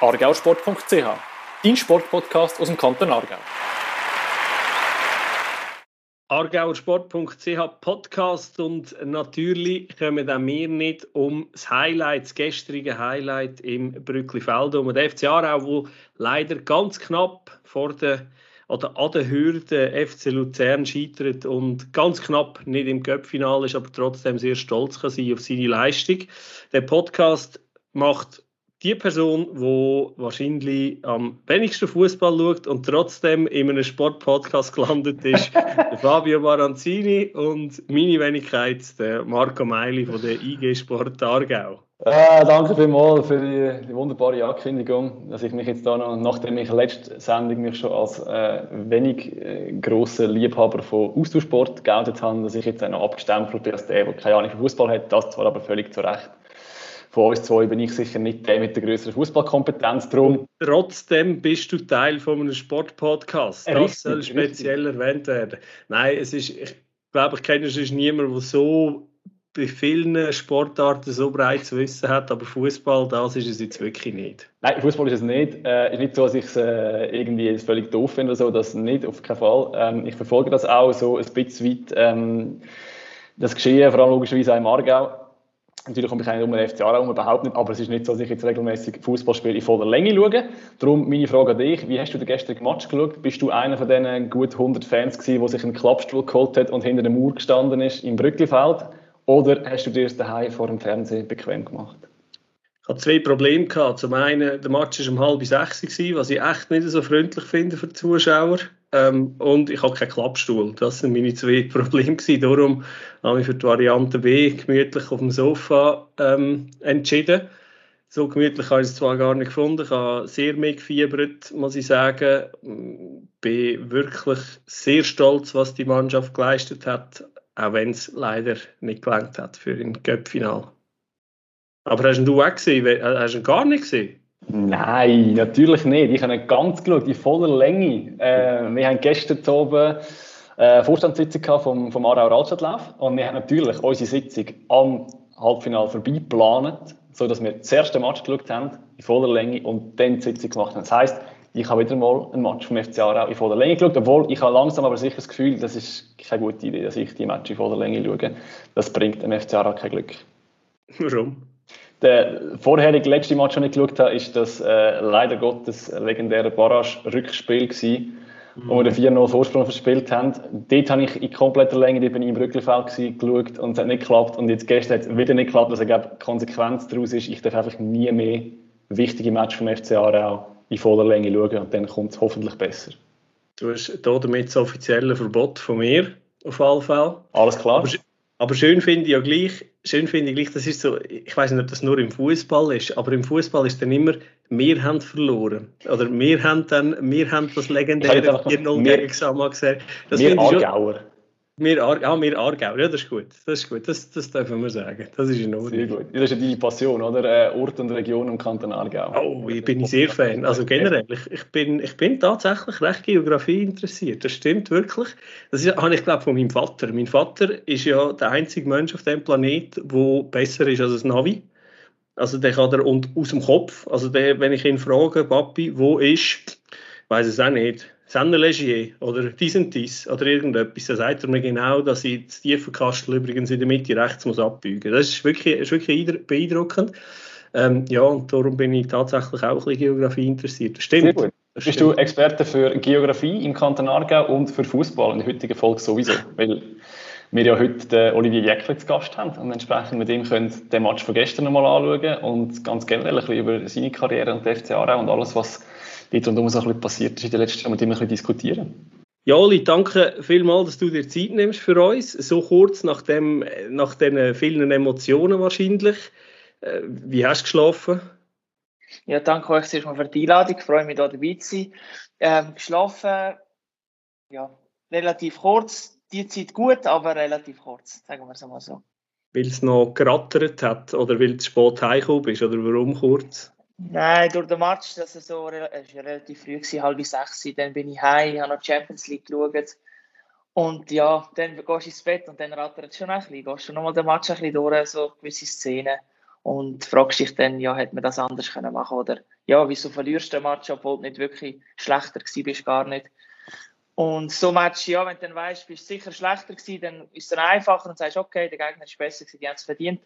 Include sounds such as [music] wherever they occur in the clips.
argausport.ch, dein Sportpodcast aus dem Kanton Aargau. Argauersport.ch Podcast und natürlich kommen auch wir nicht um das Highlight, das gestrige Highlight im Brücklifeld, um den FC Aarau, wo leider ganz knapp vor der oder an der Hürde FC Luzern scheitert und ganz knapp nicht im Cup-Finale ist, aber trotzdem sehr stolz kann sein auf seine Leistung. Der Podcast macht die Person, die wahrscheinlich am wenigsten Fußball schaut und trotzdem in einem Sportpodcast gelandet ist, [laughs] der Fabio Baranzini und meine Wenigkeit, der Marco Meili von der IG Sport Aargau. Äh, danke vielmals für die, die, wunderbare Ankündigung, dass ich mich jetzt da noch, nachdem ich letzte Sendung mich schon als äh, wenig äh, grosser Liebhaber von Austauschsport geoutet habe, dass ich jetzt auch noch abgestempelt bin als der, der keine Ahnung von Fußball hat, das zwar aber völlig zu Recht von uns zwei bin ich sicher nicht der mit der größeren Fußballkompetenz. Drum. Trotzdem bist du Teil von einem Sportpodcast. Das richtig, soll speziell richtig. erwähnt werden. Nein, es ist, ich glaube, ich kenne sonst niemanden, der so bei vielen Sportarten so breites Wissen hat, aber Fußball, das ist es jetzt wirklich nicht. Nein, Fußball ist es nicht. Es äh, ist nicht so, dass ich es äh, irgendwie völlig doof finde oder so, das nicht, auf keinen Fall. Ähm, ich verfolge das auch so ein bisschen weit. Ähm, das Geschehen, vor allem logischerweise auch im Aargau Natürlich komme ich nicht um den FC Aarau überhaupt nicht, aber es ist nicht so, dass ich jetzt regelmäßig Fußballspiele in voller Länge schaue. Darum meine Frage an dich, wie hast du den gestrigen Match geschaut? Bist du einer von diesen gut 100 Fans gewesen, der sich einen Klappstuhl geholt hat und hinter dem Mauer gestanden ist im Brücklifeld? Oder hast du dir das daheim vor dem Fernsehen bequem gemacht? Ich hatte zwei Probleme. Gehabt. Zum einen, der Match war um halb sechs, was ich echt nicht so freundlich finde für die Zuschauer. Ähm, und ich habe keinen Klappstuhl. Das sind meine zwei [laughs] Probleme. Gewesen. Darum habe ich für die Variante B gemütlich auf dem Sofa ähm, entschieden. So gemütlich habe ich es zwar gar nicht gefunden. Ich habe sehr mitgefiebert, muss ich sagen. Bin wirklich sehr stolz, was die Mannschaft geleistet hat, auch wenn es leider nicht gelangt hat für ein Cup-Final. Aber hast du auch gesehen? Hast du ihn gar nicht gesehen? Nein, natürlich nicht. Ich habe ihn ganz geschaut, in voller Länge. Äh, wir haben gestern oben äh, Vorstandssitzung vom, vom Aarauer Altstadtlauf und wir haben natürlich unsere Sitzung am Halbfinale vorbei geplant, sodass wir das erste Match geschaut haben, in voller Länge, und dann die Sitzung gemacht haben. Das heisst, ich habe wieder mal ein Match vom FC Aarau in voller Länge geschaut, obwohl ich habe langsam aber sicher das Gefühl, das ist keine gute Idee, dass ich die Match in voller Länge schaue. Das bringt dem FC Aarau kein Glück. Warum? Der vorherige letzte Match, den ich geschaut habe, ist das äh, leider Gottes legendäre Barrage-Rückspiel gewesen, mhm. wo wir den 4-0 Vorsprung verspielt haben. Dort habe ich in kompletter Länge, dort bin ich im Rückelfeld gewesen, geschaut und es hat nicht geklappt. Und jetzt gestern hat es wieder nicht geklappt, also die Konsequenz daraus ist, ich darf einfach nie mehr wichtige Match vom FC Aarau in voller Länge schauen und dann kommt es hoffentlich besser. Du hast damit das offizielle Verbot von mir, auf alle Fälle. Alles klar. Aber, aber schön finde ich ja gleich, schön finde ich das ist so, ich weiß nicht, ob das nur im Fußball ist, aber im Fußball ist dann immer, wir haben verloren. Oder wir haben dann, wir haben das legendäre 4-0 gegen Xama gesehen. Das wir Aargauer. Wir, Ar ja, wir Aargau, ja, das ist gut. Das ist gut, das, das dürfen wir sagen. Das ist in Ordnung. Sehr gut. Das ist ja deine Passion, oder? Äh, Ort und Region im Kanton Aargau. Oh, ich bin sehr Fan. Also generell, ich, ich, bin, ich bin tatsächlich recht Geografie interessiert. Das stimmt wirklich. Das ist, habe ich glaube von meinem Vater. Mein Vater ist ja der einzige Mensch auf dem Planet, der besser ist als ein Navi. Also der kann er und aus dem Kopf. Also der, wenn ich ihn frage, Papi, wo ist, weiß es auch nicht Sennerlegier oder dies und dies oder irgendetwas, dann sagt er mir genau, dass ich das Tiefenkastel übrigens in der Mitte rechts muss abbeugen muss. Das ist wirklich, ist wirklich beeindruckend. Ähm, ja, und darum bin ich tatsächlich auch ein bisschen Geografie interessiert. Das stimmt. Das Bist stimmt. du Experte für Geografie im Kanton Aargau und für Fußball in der heutigen Folge sowieso? Weil wir ja heute den Olivier Jäckle zu Gast haben und entsprechend mit ihm können den Match von gestern nochmal anschauen und ganz generell ein bisschen über seine Karriere und den FC Aarau und alles, was dort rundherum so ein bisschen passiert ist in den letzten Jahren, mit dem wir ein bisschen diskutieren. Ja, Oli, danke vielmals, dass du dir Zeit nimmst für uns. So kurz nach, dem, nach den vielen Emotionen wahrscheinlich. Äh, wie hast du geschlafen? Ja, danke euch sehr für die Einladung. Ich freue mich, hier dabei zu sein. Ähm, geschlafen, ja, relativ kurz. Die Zeit gut, aber relativ kurz, sagen wir es mal so. Weil es noch gerattert hat oder weil du spät heimgekommen bist oder warum kurz? Nein, durch den Match, das war so, es war relativ früh, halb sechs, dann bin ich heim, habe noch die Champions League geschaut. Und ja, dann gehst du ins Bett und dann rattert es schon ein bisschen. Gehst du nochmal den Match ein bisschen durch, so gewisse Szenen. Und fragst dich dann, ja, hätte man das anders können machen oder ja, wieso verlierst du den Match, obwohl du nicht wirklich schlechter bist, gar nicht. Und so Match, ja, wenn du dann weißt, bist du sicher schlechter gewesen, dann ist es dann einfacher und sagst, okay, der Gegner ist besser gewesen, die haben es verdient.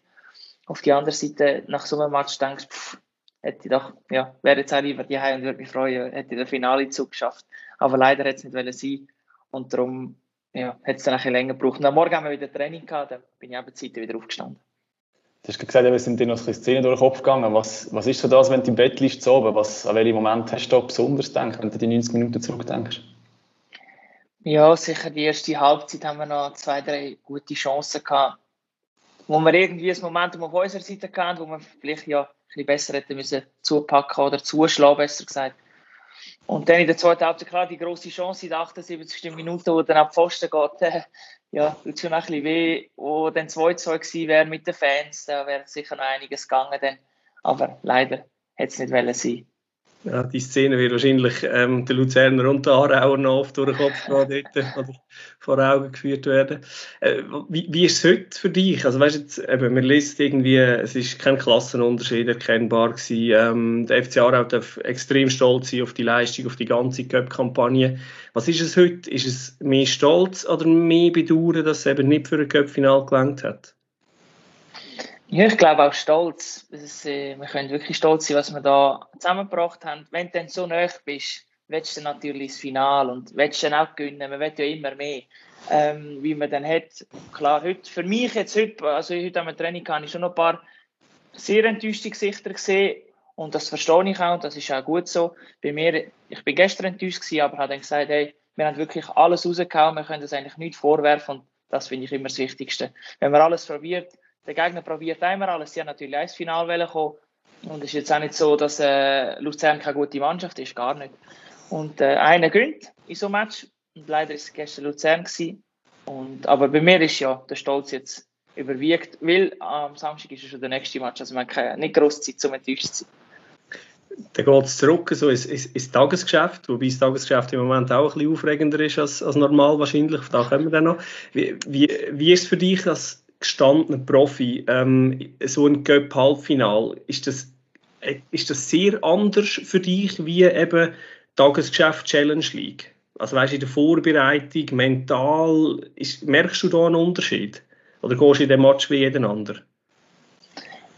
Auf die andere Seite, nach so einem Match denkst du, pff, hätte ich doch, ja, wäre jetzt auch lieber die und würde mich freuen, hätte ich den Finale zugeschafft. Aber leider hätte es nicht sein und darum, ja, hat es dann ein bisschen länger gebraucht. Und am Morgen haben wir wieder Training gehabt, dann bin ich eben Zeit wieder aufgestanden. Du hast gesagt, wir sind dir noch ein Szenen durch den Kopf gegangen. Was, was ist so das, wenn du im Bett liegst zu oben? Was, an welchen Moment hast du da besonders gedacht, wenn du die 90 Minuten zurückdenkst? Ja, sicher die erste Halbzeit haben wir noch zwei, drei gute Chancen gehabt, wo wir irgendwie ein Momentum auf unserer Seite hatten, wo wir vielleicht ja bisschen besser hätten müssen zupacken oder zuschlagen, besser gesagt. Und dann in der zweiten Halbzeit, klar, die grosse Chance in der 78. Minute, wo dann ab Pfosten geht, äh, ja, tut schon ein bisschen weh. Wo dann 2-2 gewesen wäre mit den Fans, da wäre sicher noch einiges gegangen. Dann. Aber leider hätte es nicht sein. Ja, die Szene wird wahrscheinlich ähm, der Luzerner und der Aarauer noch oft durch den Kopf gehen, [laughs] oder vor Augen geführt werden. Äh, wie, wie ist es heute für dich? Also weißt jetzt, eben, man liest irgendwie, es ist kein Klassenunterschied erkennbar gewesen. Ähm, der FC Aarau darf extrem stolz sein auf die Leistung, auf die ganze Cup-Kampagne. Was ist es heute? Ist es mehr Stolz oder mehr Bedauern, dass es eben nicht für ein Cup-Final gelangt hat? Ja, ich glaube auch stolz. Ist, äh, wir können wirklich stolz sein, was wir da zusammengebracht haben. Wenn du dann so nah bist, willst du natürlich das Final und willst dann auch gewinnen. Man will ja immer mehr. Ähm, wie man dann hat. Klar, heute, für mich jetzt heute, also heute am Training habe ich schon noch ein paar sehr enttäuschte Gesichter gesehen und das verstehe ich auch und das ist auch gut so. Bei mir, ich bin gestern enttäuscht gewesen, aber habe dann gesagt, hey, wir haben wirklich alles rausgehauen, wir können das eigentlich nicht vorwerfen und das finde ich immer das Wichtigste. Wenn man alles probiert, der Gegner probiert einmal alles. Sie haben natürlich ins Finale kommen. Und es ist jetzt auch nicht so, dass äh, Luzern keine gute Mannschaft ist, gar nicht. Und äh, einer gönnt in so einem Match. Und leider ist es gestern Luzern. Und, aber bei mir ist ja der Stolz jetzt überwiegt, weil am Samstag ist schon der nächste Match. Also man hat nicht grosse Zeit, um enttäuscht zu sein. Dann geht es zurück so ins, ins, ins, Tagesgeschäft, wobei das Tagesgeschäft im Moment auch ein bisschen aufregender ist als, als normal wahrscheinlich. Da kommen wir dann noch. Wie, wie, wie ist es für dich als gestandener Profi, ähm, so ein Cup-Halbfinal, ist das, äh, ist das sehr anders für dich wie eben Tagesgeschäft Challenge League? Also weißt du, in der Vorbereitung, mental, ist, merkst du da einen Unterschied? Oder gehst du in den Match wie jeden anderen?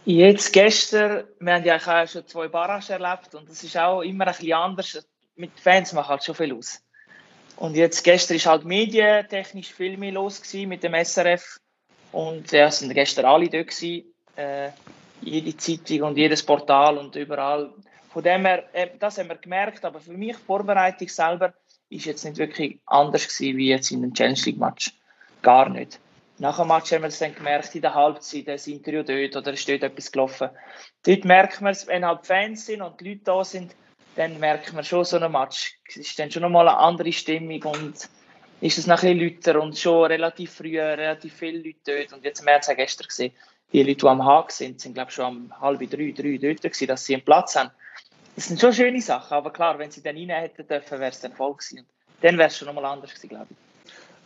Jetzt gestern, wir haben ja auch schon zwei Barrages erlebt und es ist auch immer ein bisschen anders. Mit Fans macht halt schon viel aus. Und jetzt gestern ist halt medientechnisch viel mehr los mit dem SRF und ja, es sind gestern alle dort gewesen, äh, jede Zeitung und jedes Portal und überall. Von dem her, äh, das haben wir gemerkt, aber für mich die Vorbereitung selber ist jetzt nicht wirklich anders gewesen wie jetzt in einem Challenge League Match. Gar nicht. Nach dem Match haben wir es dann gemerkt, in der Halbzeit, das Interview dort oder ist dort etwas gelaufen. Dort merkt man es, wenn halt Fans sind und die Leute da sind, dann merkt man schon so einen Match. Es ist dann schon nochmal eine andere Stimmung und ist es noch bisschen lauter und schon relativ früh relativ viele Leute dort. Und jetzt, es ja gestern gesehen, die Leute, die am Haag sind, sind glaube ich schon um halb drei, drei dort gewesen, dass sie einen Platz haben. Das sind schon schöne Sachen, aber klar, wenn sie dann rein hätten dürfen, wäre es dann voll gewesen. Dann wäre es schon nochmal anders gewesen, glaube ich.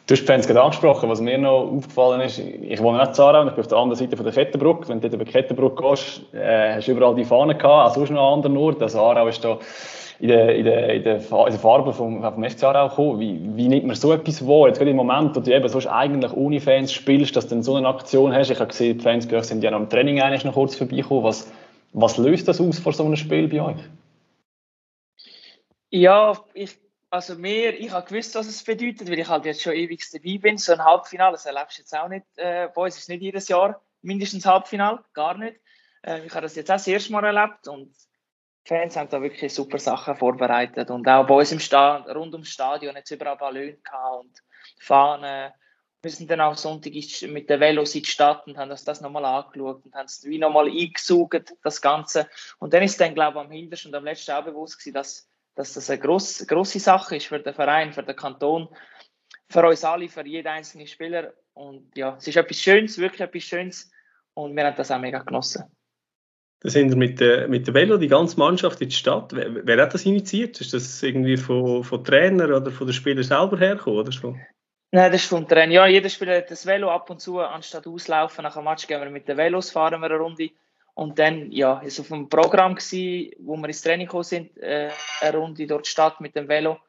Du hast Fans gerade angesprochen. Was mir noch aufgefallen ist, ich wohne nicht in Zara ich bin auf der anderen Seite von der Kettenbrücke. Wenn du über die Kettenbrücke gehst, äh, hast du überall die Fahnen gehabt, auch sonst noch an anderen Orten. Also Aarau ist da in der, in der, in der, der Farbe vom, vom FC Aarau gekommen. Wie, wie nimmt man so etwas wahr? Jetzt gerade im Moment, wo du eben sonst eigentlich ohne Fans spielst, dass du dann so eine Aktion hast. Ich habe gesehen, die Fans sind ja noch im Training eigentlich noch kurz vorbeigekommen. Was, was löst das aus vor so einem Spiel bei euch? Ja, ich, also mir, ich habe gewusst, was es bedeutet, weil ich halt jetzt schon ewig dabei bin. So ein Halbfinale, das erlebst du jetzt auch nicht. Äh, bei uns ist nicht jedes Jahr mindestens Halbfinale, gar nicht. Äh, ich habe das jetzt auch das erste Mal erlebt und Fans haben da wirklich super Sachen vorbereitet und auch bei uns im Stadion, rund ums Stadion jetzt überall Ballon und Fahnen. Wir sind dann auch Sonntag mit der Velos in die Stadt und haben uns das nochmal angeschaut und haben es wie nochmal eingesaugt, das Ganze. Und dann ist dann, glaube ich, am hintersten und am letzten auch bewusst gewesen, dass, dass das eine grosse, grosse Sache ist für den Verein, für den Kanton, für uns alle, für jeden einzelnen Spieler. Und ja, es ist etwas Schönes, wirklich etwas Schönes und wir haben das auch mega genossen. Da sind wir mit der, mit der Velo, die ganze Mannschaft in die Stadt. Wer, wer hat das initiiert? Ist das irgendwie von, von Trainer oder von den Spielern selber hergekommen? Oder so? Nein, das ist vom Trainer. Ja, jeder Spieler hat das Velo ab und zu, anstatt auslaufen nach einem Match, gehen wir mit den Velos, fahren wir eine Runde. Und dann, ja, ist auf dem Programm gewesen, wo wir ins Training gekommen sind, äh, eine Runde die Stadt mit dem Velo.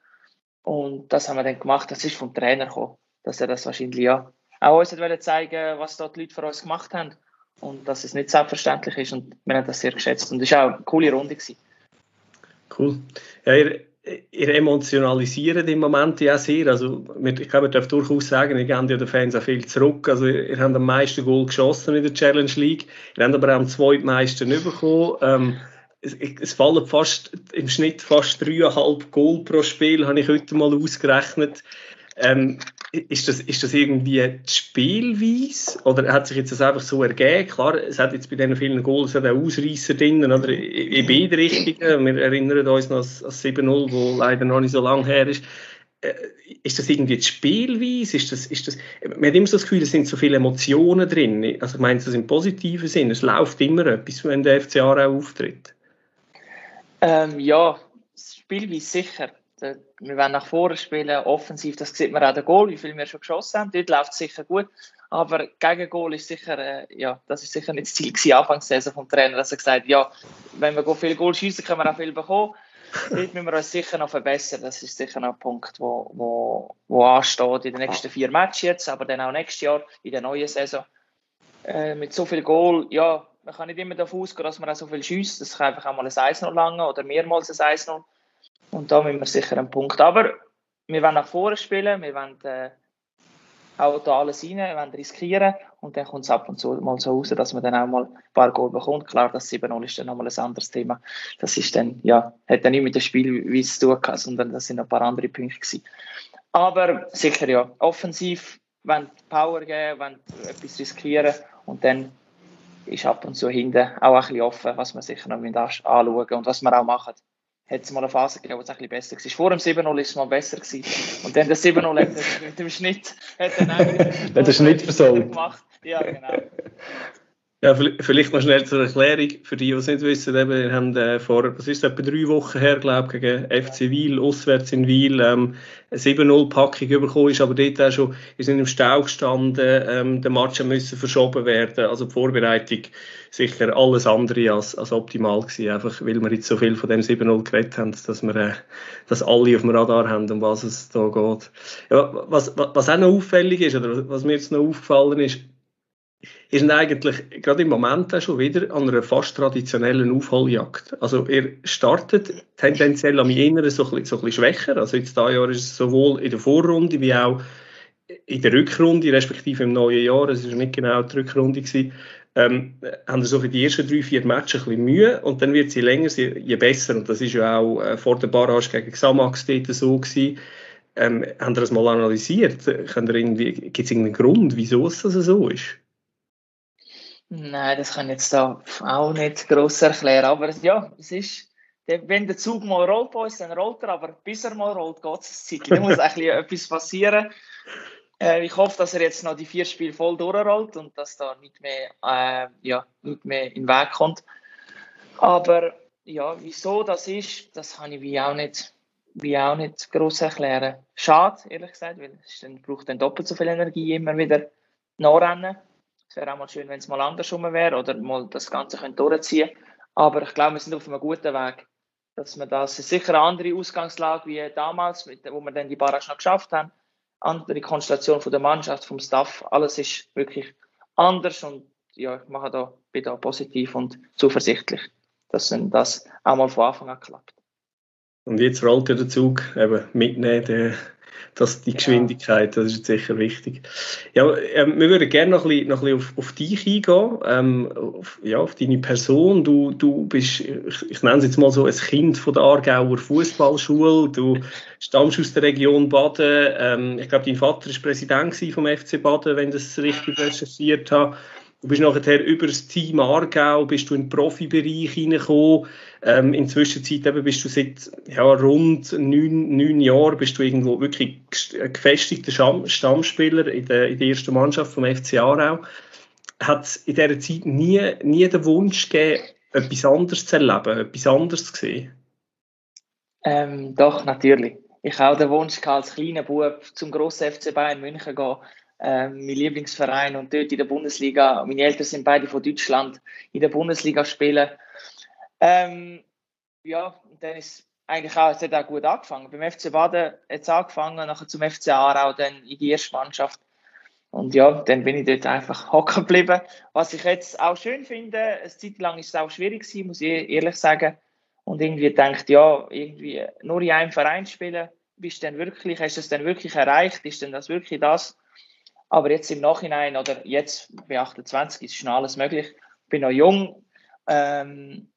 Und das haben wir dann gemacht. Das ist vom Trainer gekommen, dass er das wahrscheinlich, ja, auch uns wollte zeigen, was dort die Leute für uns gemacht haben. Und dass es nicht selbstverständlich ist. Und wir haben das sehr geschätzt. Und es war auch eine coole Runde. Gewesen. Cool. Ja, ihr, ihr emotionalisiert im Moment ja sehr. Also, ich glaube, ich darf durchaus sagen, ihr gebt ja den Fans auch viel zurück. Also, ihr habt am meisten Goal geschossen in der Challenge League. Ihr habt aber auch am zweitmeisten bekommen. Ähm, es, es, fallen fast im Schnitt fast dreieinhalb Goal pro Spiel, habe ich heute mal ausgerechnet. Ähm, ist, das, ist das irgendwie die Spielweise oder hat sich jetzt das einfach so ergeben? Klar, es hat jetzt bei diesen vielen Goals auch Ausreißer drin, oder? in beide Richtungen. Wir erinnern uns noch an 7-0, wo leider noch nicht so lange her ist. Äh, ist das irgendwie die Spielweise? Ist das, ist das, man hat immer so das Gefühl, es sind so viele Emotionen drin. Also ich meine das im positiven Sinn. Es läuft immer etwas, wenn der FCA auch auftritt. Ähm, ja, Spielweise sicher wir werden nach vorne spielen, offensiv, das sieht man auch der Goal, wie viel wir schon geschossen haben. Dort läuft es sicher gut. Aber gegen Goal ist sicher, äh, ja, das ist sicher nicht das Ziel gewesen, Anfangssaison vom Trainer, dass er gesagt hat, ja, wenn wir viel Goal schießen, können wir auch viel bekommen. [laughs] Dort müssen wir uns sicher noch verbessern. Das ist sicher noch ein Punkt, wo, wo, wo ansteht in den nächsten vier Matches jetzt, aber dann auch nächstes Jahr in der neuen Saison. Äh, mit so viel Goal, ja, man kann nicht immer davon ausgehen, dass man auch so viel schießt. Das kann einfach auch mal ein 1-0 lange oder mehrmals ein 1-0. Und da müssen wir sicher einen Punkt. Aber wir wollen nach vorne spielen, wir wollen äh, auch da alles rein, wir wollen riskieren und dann kommt es ab und zu mal so raus, dass man dann auch mal ein paar Goal bekommt. Klar, das 7-0 ist dann nochmal ein anderes Thema. Das ist dann, ja, hat dann nicht mit dem Spiel wie es zu tun, sondern das sind ein paar andere Punkte gewesen. Aber sicher ja, offensiv, wenn Power geben, wenn etwas riskieren und dann ist ab und zu hinten auch ein bisschen offen, was man sicher noch anschauen und was wir auch machen hat es mal eine Phase gegeben, wo es ein bisschen besser war. Vor dem 7-0 war es mal besser. Gewesen. Und dann der 7-0 hat mit dem Schnitt hat dann auch den Schnitt versorgt. gemacht. Ja, genau. Ja, vielleicht noch schnell zur Erklärung, für die, die es nicht wissen, eben, wir haben äh, vor, was ist etwa drei Wochen her, glaube ich, gegen FC Wiel, auswärts in Wiel, ähm, eine 7-0-Packung bekommen, ist aber dort auch schon, wir sind im Stau gestanden, ähm, der Match musste verschoben werden, also die Vorbereitung sicher alles andere als, als optimal gewesen, einfach weil wir jetzt so viel von dem 7-0 geredet haben, dass wir, äh, dass alle auf dem Radar haben, um was es da geht. Ja, was, was auch noch auffällig ist, oder was mir jetzt noch aufgefallen ist, ist eigentlich gerade im Moment schon wieder an einer fast traditionellen Aufholjagd. Also er startet tendenziell am Inneren so so ein bisschen schwächer. Also jetzt dieses Jahr ist es sowohl in der Vorrunde wie auch in der Rückrunde, respektive im neuen Jahr, es war nicht genau die Rückrunde, gewesen, ähm, haben so für die ersten drei, vier Matches ein bisschen Mühe und dann wird sie länger, je besser. Und das ist ja auch äh, vor der Barrage gegen Xamax dort so gewesen. Ähm, haben Sie das mal analysiert? Gibt es irgendeinen Grund, wieso es das so ist? Nein, das kann ich jetzt da auch nicht gross erklären. Aber ja, es ist, wenn der Zug mal rollt bei uns, dann rollt er, aber bis er mal rollt, geht es Zeit. Da muss [laughs] etwas passieren. Äh, ich hoffe, dass er jetzt noch die vier Spiele voll durchrollt und dass da nicht mehr, äh, ja, nicht mehr in den Weg kommt. Aber ja, wieso das ist, das kann ich wie auch nicht, wie auch nicht gross erklären. Schade, ehrlich gesagt, weil es dann, braucht dann doppelt so viel Energie immer wieder nachrennen. Wäre auch mal schön, wenn es mal andersrum wäre oder mal das Ganze durchziehen können. Aber ich glaube, wir sind auf einem guten Weg, dass wir das sicher eine andere Ausgangslage wie damals, wo wir dann die Barrage noch geschafft haben. Andere Konstellation von der Mannschaft, vom Staff, alles ist wirklich anders und ja, ich mache da, bin da positiv und zuversichtlich, dass das auch mal von Anfang an klappt. Und jetzt rollt ja der Zug eben mitnehmen, das, die Geschwindigkeit, das ist sicher wichtig. Ja, ähm, wir würden gerne noch ein bisschen, noch ein bisschen auf, auf dich eingehen, ähm, auf, ja, auf deine Person. Du, du bist, ich, ich nenne es jetzt mal so, ein Kind von der Aargauer Fußballschule. Du stammst aus der Region Baden. Ähm, ich glaube, dein Vater war Präsident vom FC Baden, wenn ich das richtig recherchiert habe. Du bist nachher über das Team Aargau bist du in den Profibereich hineingekommen. Ähm, in der Zwischenzeit eben bist du seit ja, rund neun, neun Jahren bist du irgendwo wirklich gefestigter Stammspieler in der, in der ersten Mannschaft vom FC Aarau. Hat es in dieser Zeit nie, nie den Wunsch gegeben, etwas anderes zu erleben, etwas anderes zu sehen? Ähm, doch, natürlich. Ich habe auch den Wunsch als kleiner Bub zum grossen FC Bayern München zu gehen äh, mein Lieblingsverein und dort in der Bundesliga. Meine Eltern sind beide von Deutschland in der Bundesliga spielen. Ähm, ja, dann ist eigentlich auch, es hat auch gut angefangen. Beim FC Baden hat es angefangen, nachher zum FC Aarau, dann in die erste Mannschaft. Und ja, dann bin ich dort einfach [laughs] hocken geblieben. Was ich jetzt auch schön finde, eine Zeit lang ist es auch schwierig gewesen, muss ich ehrlich sagen. Und irgendwie denkt, ja, irgendwie nur in einem Verein spielen, bist du denn wirklich, hast du es denn wirklich erreicht? Ist denn das wirklich das? Aber jetzt im Nachhinein oder jetzt bei 28 ist schon alles möglich. Ich bin noch jung. Ähm,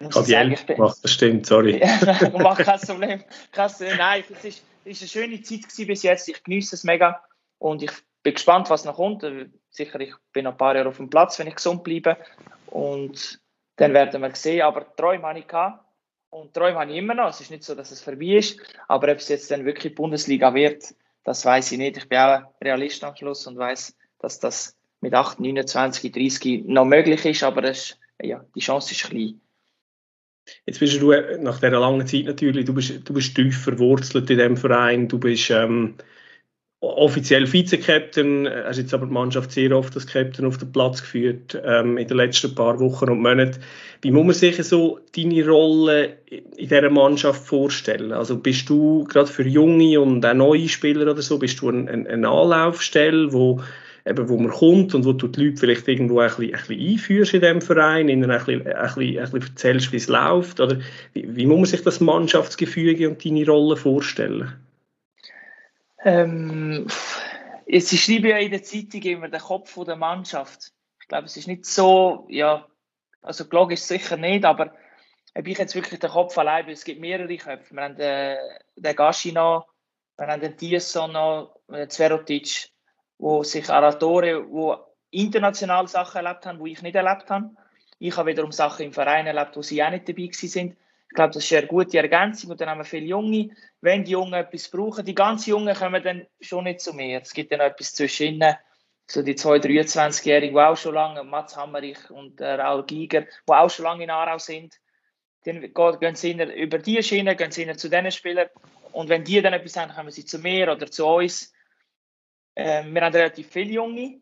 muss ich sagen, macht das stimmt, sorry. [laughs] macht kein Problem. Krass, nein, es ist, ist eine schöne Zeit bis jetzt. Ich genieße es mega und ich bin gespannt, was noch kommt. Sicher, ich bin noch ein paar Jahre auf dem Platz, wenn ich gesund bleibe. Und dann werden wir sehen. Aber Träume habe ich gehabt. Und Träume habe ich immer noch. Es ist nicht so, dass es vorbei ist. Aber ob es jetzt dann wirklich Bundesliga wird, das weiß ich nicht. Ich bin auch Realist am Schluss und weiß, dass das mit 8, 29, 30 noch möglich ist. Aber es, ja, die Chance ist klein. Jetzt bist du nach dieser langen Zeit natürlich, du bist, du bist tief verwurzelt in diesem Verein, du bist ähm, offiziell Vize-Captain, hast jetzt aber die Mannschaft sehr oft als Captain auf den Platz geführt ähm, in den letzten paar Wochen und Monaten. Wie muss man sich so deine Rolle in dieser Mannschaft vorstellen? Also bist du gerade für junge und auch neue Spieler oder so, bist du eine ein, ein Anlaufstelle, wo eben, wo man kommt und wo du die Leute vielleicht irgendwo ein bisschen, ein bisschen einführst in diesem Verein, ihnen ein bisschen, ein bisschen, ein bisschen erzählst, wie es läuft? Oder wie, wie muss man sich das Mannschaftsgefüge und deine Rolle vorstellen? Ähm, sie schreiben ja in der Zeitung immer den Kopf der Mannschaft. Ich glaube, es ist nicht so, ja, also logisch sicher nicht, aber habe ich jetzt wirklich den Kopf allein, es gibt mehrere Köpfe. Wir haben den, den Gashi noch, wir haben den Tieso noch, den Zverotic, wo sich Aratore, wo international Sachen erlebt haben, wo ich nicht erlebt habe. Ich habe wiederum Sachen im Verein erlebt, wo sie auch nicht dabei sind. Ich glaube, das ist eine gute Ergänzung und dann haben wir viele Junge. Wenn die Jungen etwas brauchen, die ganz Jungen kommen dann schon nicht zu mir. Es gibt dann noch etwas zwischen ihnen, so die zwei 23-Jährigen, die auch schon lange, Mats Hammerich und äh, Raul Giger, die auch schon lange in Aarau sind. Dann gehen sie über die Schiene, gehen sie zu diesen Spielern und wenn die dann etwas haben, kommen sie zu mir oder zu uns. Äh, wir haben relativ viele Junge,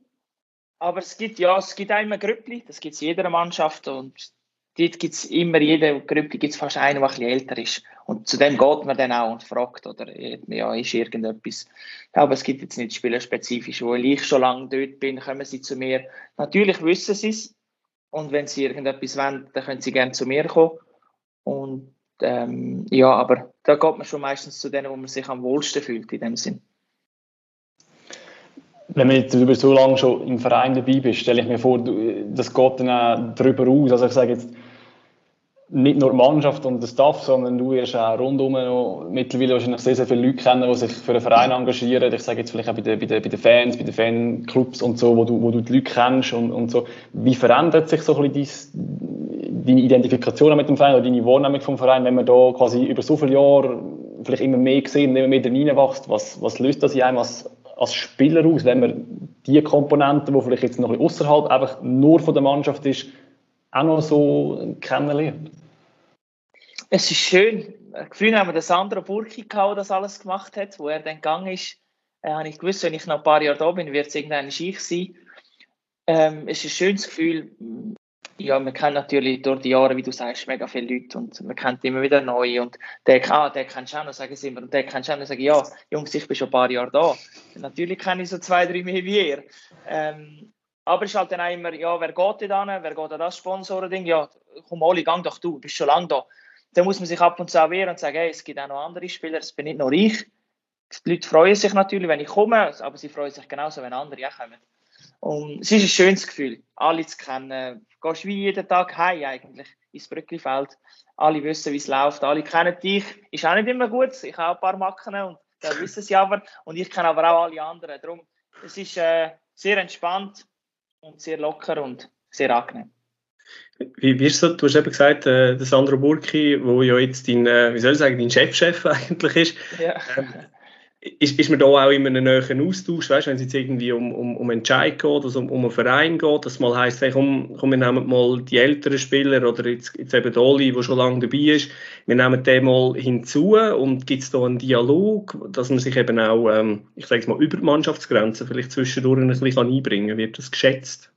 aber es gibt ja, es gibt auch immer Grüppli, das gibt es in jeder Mannschaft und dort gibt es immer, jede Gruppe gibt es fast einen, der ein bisschen älter ist. Und zu dem geht man dann auch und fragt, oder ja, ist irgendetwas. Aber es gibt jetzt nicht spielerspezifisch, weil ich schon lange dort bin, kommen sie zu mir. Natürlich wissen sie es. Und wenn sie irgendetwas wollen, dann können sie gerne zu mir kommen. Und ähm, ja, aber da geht man schon meistens zu denen, wo man sich am wohlsten fühlt in dem Sinn. Wenn man jetzt über so lange schon im Verein dabei bist, stelle ich mir vor, das geht dann auch darüber aus. Also ich sage jetzt, nicht nur die Mannschaft und der Staff, sondern du wirst auch rundum noch mittlerweile wahrscheinlich sehr, sehr viele Leute kennen, die sich für einen Verein engagieren. Ich sage jetzt vielleicht auch bei den, bei den, bei den Fans, bei den Fanclubs und so, wo du, wo du die Leute kennst und, und so. Wie verändert sich so ein bisschen deine Identifikation mit dem Verein oder deine Wahrnehmung vom Verein, wenn man da quasi über so viele Jahre vielleicht immer mehr gesehen und immer mehr reinwächst? Was, was löst das in einem als, als Spieler aus, wenn man die Komponenten, die vielleicht jetzt noch ein bisschen außerhalb einfach nur von der Mannschaft ist, auch noch so kennenlernt? Es ist schön. Früher haben wir den Sandro Burki gehabt, das alles gemacht hat. Wo er dann gegangen ist, äh, habe ich gewusst, wenn ich noch ein paar Jahre da bin, wird es irgendein ich sein. Ähm, es ist ein schönes Gefühl. Ja, man kennt natürlich durch die Jahre, wie du sagst, mega viele Leute und man kennt immer wieder neue. Und der, ah, der kennst du auch noch, sagen sie immer. Und der kennst du auch noch, sagen ja, Jungs, ich bin schon ein paar Jahre da. Natürlich kenne ich so zwei, drei mehr wie ihr. Ähm, aber es ist halt dann auch immer, ja, wer geht da hin? Wer geht an das Sponsoren-Ding? Ja, komm, Oli, gang doch du, bist schon lange da dann muss man sich ab und zu wehren und sagen, hey, es gibt auch noch andere Spieler, es bin nicht nur ich. Die Leute freuen sich natürlich, wenn ich komme, aber sie freuen sich genauso, wenn andere auch kommen. Und es ist ein schönes Gefühl, alle zu kennen. Du gehst wie jeden Tag heim eigentlich ins Brücklifeld. Alle wissen, wie es läuft, alle kennen dich. Ist auch nicht immer gut, ich habe ein paar Macken und das wissen sie aber. Und ich kenne aber auch alle anderen. Darum, es ist äh, sehr entspannt und sehr locker und sehr angenehm. Wie, ist so, du hast eben gesagt, äh, der Sandro Burki, wo ja jetzt dein, äh, wie soll ich sagen, dein Chefchef -Chef [laughs] eigentlich ist. Ja. Ähm, ist, ist man da auch immer einen näheren Austausch, weißt, wenn es jetzt irgendwie um, um, um Entscheid geht, also um, um einen Verein geht, dass mal heisst, hey, komm, komm, wir nehmen mal die älteren Spieler oder jetzt, jetzt eben Oli, der schon lange dabei ist, wir nehmen den mal hinzu und gibt es da einen Dialog, dass man sich eben auch, ähm, ich sage mal, über die Mannschaftsgrenzen vielleicht zwischendurch ein bisschen einbringen kann. Wird das geschätzt?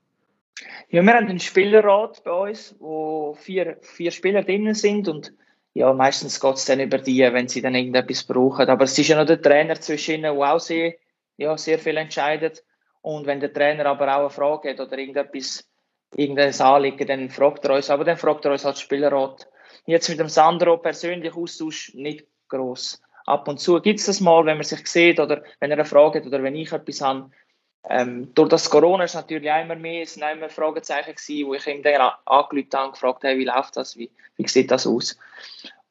Ja, wir haben einen Spielerrat bei uns, wo vier, vier Spieler drin sind und ja, meistens geht es dann über die, wenn sie dann irgendetwas brauchen. Aber es ist ja noch der Trainer zwischen ihnen, der auch sehr, ja, sehr viel entscheidet. Und wenn der Trainer aber auch eine Frage hat oder irgendetwas, irgendein Anliegen, dann fragt er uns. Aber dann fragt er uns als Spielerrat. Jetzt mit dem Sandro persönlich Austausch nicht groß. Ab und zu gibt es das mal, wenn man sich sieht oder wenn er eine Frage hat oder wenn ich etwas habe. Ähm, durch das Corona ist natürlich auch immer mehr, es sind immer Fragezeichen gewesen, wo ich ihm dann angerufen habe und gefragt habe, wie läuft das, wie, wie sieht das aus?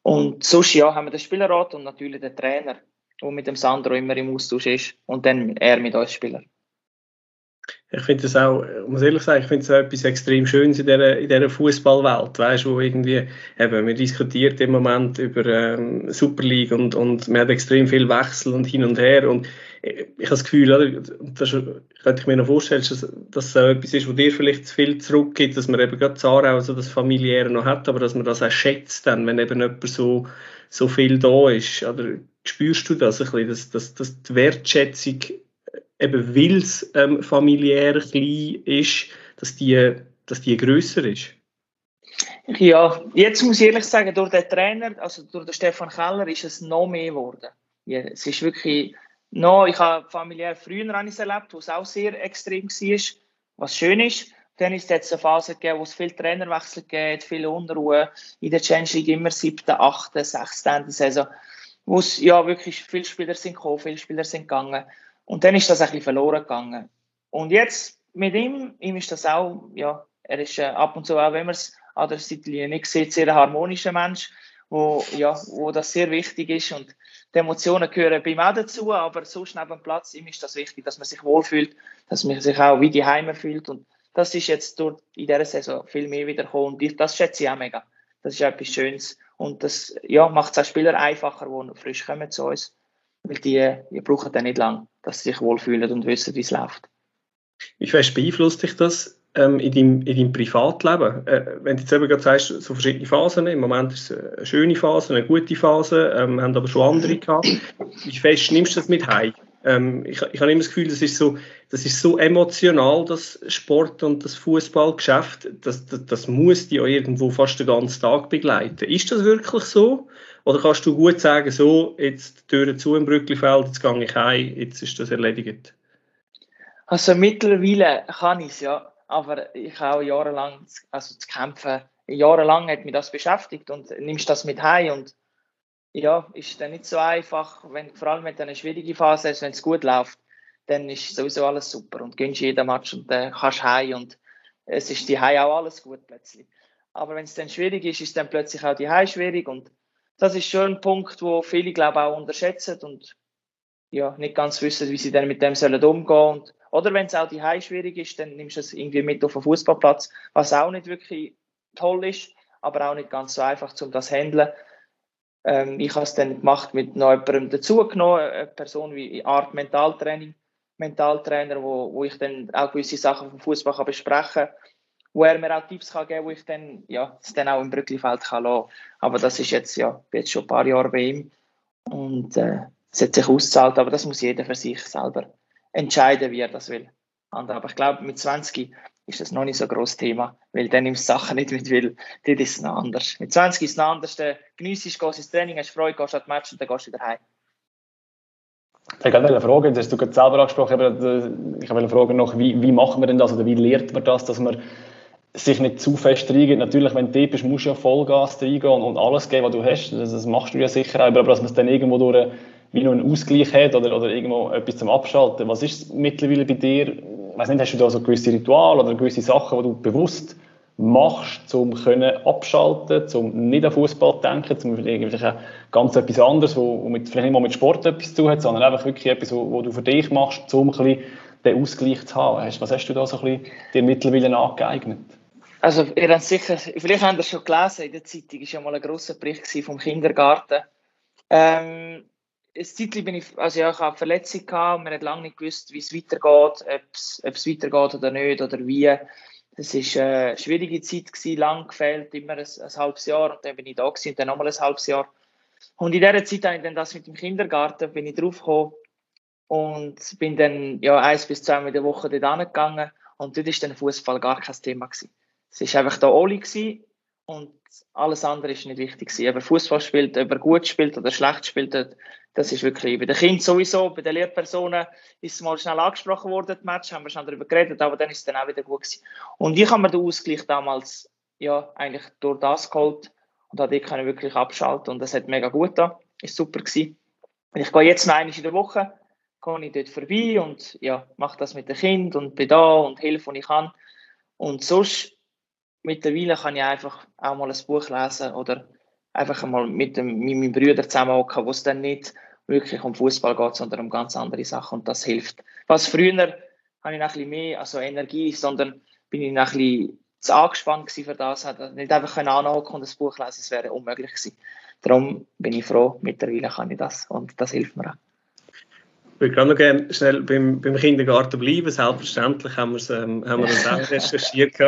Und sonst ja, haben wir den Spielerrat und natürlich den Trainer, der mit dem Sandro immer im Austausch ist und dann er mit uns Spielern. Ich finde das auch, ich muss ehrlich sagen, ich finde es etwas extrem Schönes in dieser, dieser Fußballwelt, weißt wo irgendwie, eben, wir diskutieren im Moment über ähm, Super League und, und man hat extrem viel Wechsel und hin und her und ich, habe das Gefühl, oder, das könnte ich mir noch vorstellen, dass das etwas ist, wo dir vielleicht zu viel zurückgibt, dass man eben gerade Zara so das Familiäre noch hat, aber dass man das auch schätzt dann, wenn eben jemand so, so viel da ist, oder spürst du das ein bisschen, dass, dass, dass die Wertschätzung eben weil es ähm, familiär klein ist, dass die, dass die grösser ist? Ja, jetzt muss ich ehrlich sagen, durch den Trainer, also durch den Stefan Keller, ist es noch mehr geworden. Ja, es ist wirklich noch, ich habe familiär früher es erlebt, wo es auch sehr extrem war, was schön ist. Dann ist es jetzt eine Phase gegeben, wo es viel Trainerwechsel gibt, viel Unruhe. In der Challenge League immer siebte, achte, sechste Saison, wo es ja wirklich viele Spieler sind gekommen, viele Spieler sind gegangen. Und dann ist das ein bisschen verloren gegangen. Und jetzt mit ihm, ihm ist das auch, ja, er ist äh, ab und zu auch, wenn man es an der Seitenlinie nicht sieht, sehr ein harmonischer Mensch, wo, ja, wo das sehr wichtig ist und die Emotionen gehören bei ihm auch dazu, aber sonst neben dem Platz, ihm ist das wichtig, dass man sich wohlfühlt, dass man sich auch wie die Heime fühlt und das ist jetzt dort in dieser Saison viel mehr wiederkommen und das schätze ich auch mega. Das ist etwas Schönes und das ja, macht es auch Spieler einfacher, die frisch kommen zu uns weil die, die brauchen dann nicht lange, dass sie sich wohlfühlen und wissen, wie es läuft. Wie fest beeinflusst dich das ähm, in, deinem, in deinem Privatleben? Äh, wenn du jetzt eben gerade sagst, so verschiedene Phasen, im Moment ist es eine schöne Phase, eine gute Phase, ähm, haben aber schon andere gehabt. Wie fest nimmst du das mit heim? Ähm, ich, ich habe immer das Gefühl, das ist so, das ist so emotional, das Sport und das Fußballgeschäft, das, das, das muss dich ja irgendwo fast den ganzen Tag begleiten. Ist das wirklich so? Oder kannst du gut sagen, so, jetzt die Türen zu im Brücklifeld, jetzt gehe ich heim, jetzt ist das erledigt? Also mittlerweile kann ich es, ja. Aber ich habe auch jahrelang, also zu kämpfen, jahrelang hat mich das beschäftigt und nimmst das mit heim und ja, ist dann nicht so einfach, wenn, vor allem wenn du eine schwierige Phase hast, wenn es gut läuft, dann ist sowieso alles super und gönnst jeden Match und dann kannst du heim und es ist die Heim auch alles gut plötzlich. Aber wenn es dann schwierig ist, ist dann plötzlich auch die Heim schwierig und das ist schon ein Punkt, wo viele, glaube ich, auch unterschätzen und ja, nicht ganz wissen, wie sie dann mit dem sollen umgehen und, Oder wenn es auch die schwierig ist, dann nimmst du es irgendwie mit auf den Fußballplatz, was auch nicht wirklich toll ist, aber auch nicht ganz so einfach, um das zu handeln. Ähm, ich habe es dann gemacht mit noch jemandem dazugenommen, eine Person wie Art Mentaltraining, Mentaltrainer, wo, wo ich dann auch gewisse Sachen vom Fußball besprechen kann, wo er mir auch Tipps kann geben, wo ich dann, ja, es dann auch im Brücklifeld kann lassen. Aber das ist jetzt, ja, jetzt schon ein paar Jahre bei ihm und äh, es hat sich ausgezahlt, aber das muss jeder für sich selber entscheiden, wie er das will. Aber ich glaube, mit 20 ist das noch nicht so ein grosses Thema, weil dann nimmst du Sachen nicht mit, weil das ist noch anders. Mit 20 ist es noch anders, dann gehst ins Training, hast Freude, gehst ans Match und dann gehst du wieder heim. Ich habe eine Frage, das hast du gerade selber angesprochen, ich habe eine Frage noch, wie, wie machen wir denn das oder wie lernt man das, dass man sich nicht zu fest reingeht. Natürlich, wenn du bist, musst du ja Vollgas reingehen und, und alles geben, was du hast. Das, das machst du ja sicher auch, aber dass man es dann irgendwo durch wie noch einen Ausgleich hat oder, oder irgendwo etwas zum Abschalten. Was ist mittlerweile bei dir? Weiß nicht, hast du da so gewisse Rituale oder gewisse Sachen, die du bewusst machst, um können abschalten, um nicht an Fußball zu denken, zum irgendwie ganz etwas anderes, wo, mit, vielleicht nicht mal mit Sport etwas zu hat, sondern einfach wirklich etwas, wo, du für dich machst, um ein bisschen den Ausgleich zu haben. Was hast du da so ein bisschen dir mittlerweile angeeignet? Also, ihr habt sicher, vielleicht habt ihr schon gelesen in der Zeitung, ist ja mal ein grosser Bericht vom Kindergarten. Ähm, Zeitlich bin ich, also ja, ich habe Verletzung gehabt, man hat lange nicht gewusst, wie es weitergeht, ob es, es weitergeht oder nicht oder wie. Das war eine schwierige Zeit, gewesen, lang gefehlt, immer ein, ein halbes Jahr und dann bin ich da gewesen, und dann nochmal ein halbes Jahr. Und in dieser Zeit habe ich dann das mit dem Kindergarten, bin ich draufgekommen und bin dann ja, eins bis zweimal in der Woche dort angegangen und dort war dann Fußball gar kein Thema. Gewesen. Es war einfach da Oli und alles andere ist nicht wichtig. Ob er Fußball spielt, ob er gut spielt oder schlecht spielt, das ist wirklich bei den Kindern sowieso, bei den Lehrpersonen ist es mal schnell angesprochen worden, das Match, haben wir schon darüber geredet, aber dann ist es dann auch wieder gut gewesen. Und ich habe mir den Ausgleich damals ja eigentlich durch das geholt und kann ich wirklich abschalten und das hat mega gut da, ist super gewesen. Ich gehe jetzt noch einmal in der Woche, gehe ich dort vorbei und ja, mache das mit den Kindern und bin da und helfe, wo ich kann. Und sonst, mittlerweile kann ich einfach auch mal ein Buch lesen oder einfach mal mit, dem, mit meinen Brüdern zusammenhocken, wo es dann nicht wirklich um Fußball geht, sondern um ganz andere Sachen und das hilft. Was früher habe ich noch ein bisschen mehr also Energie, sondern bin ich noch ein bisschen zu angespannt für das, hätte nicht einfach anhocken und ein Buch lesen, das wäre unmöglich gewesen. Darum bin ich froh, mittlerweile kann ich das und das hilft mir auch. Ich würde gerade noch gerne schnell beim, beim Kindergarten bleiben. Selbstverständlich haben, ähm, haben wir das auch recherchiert.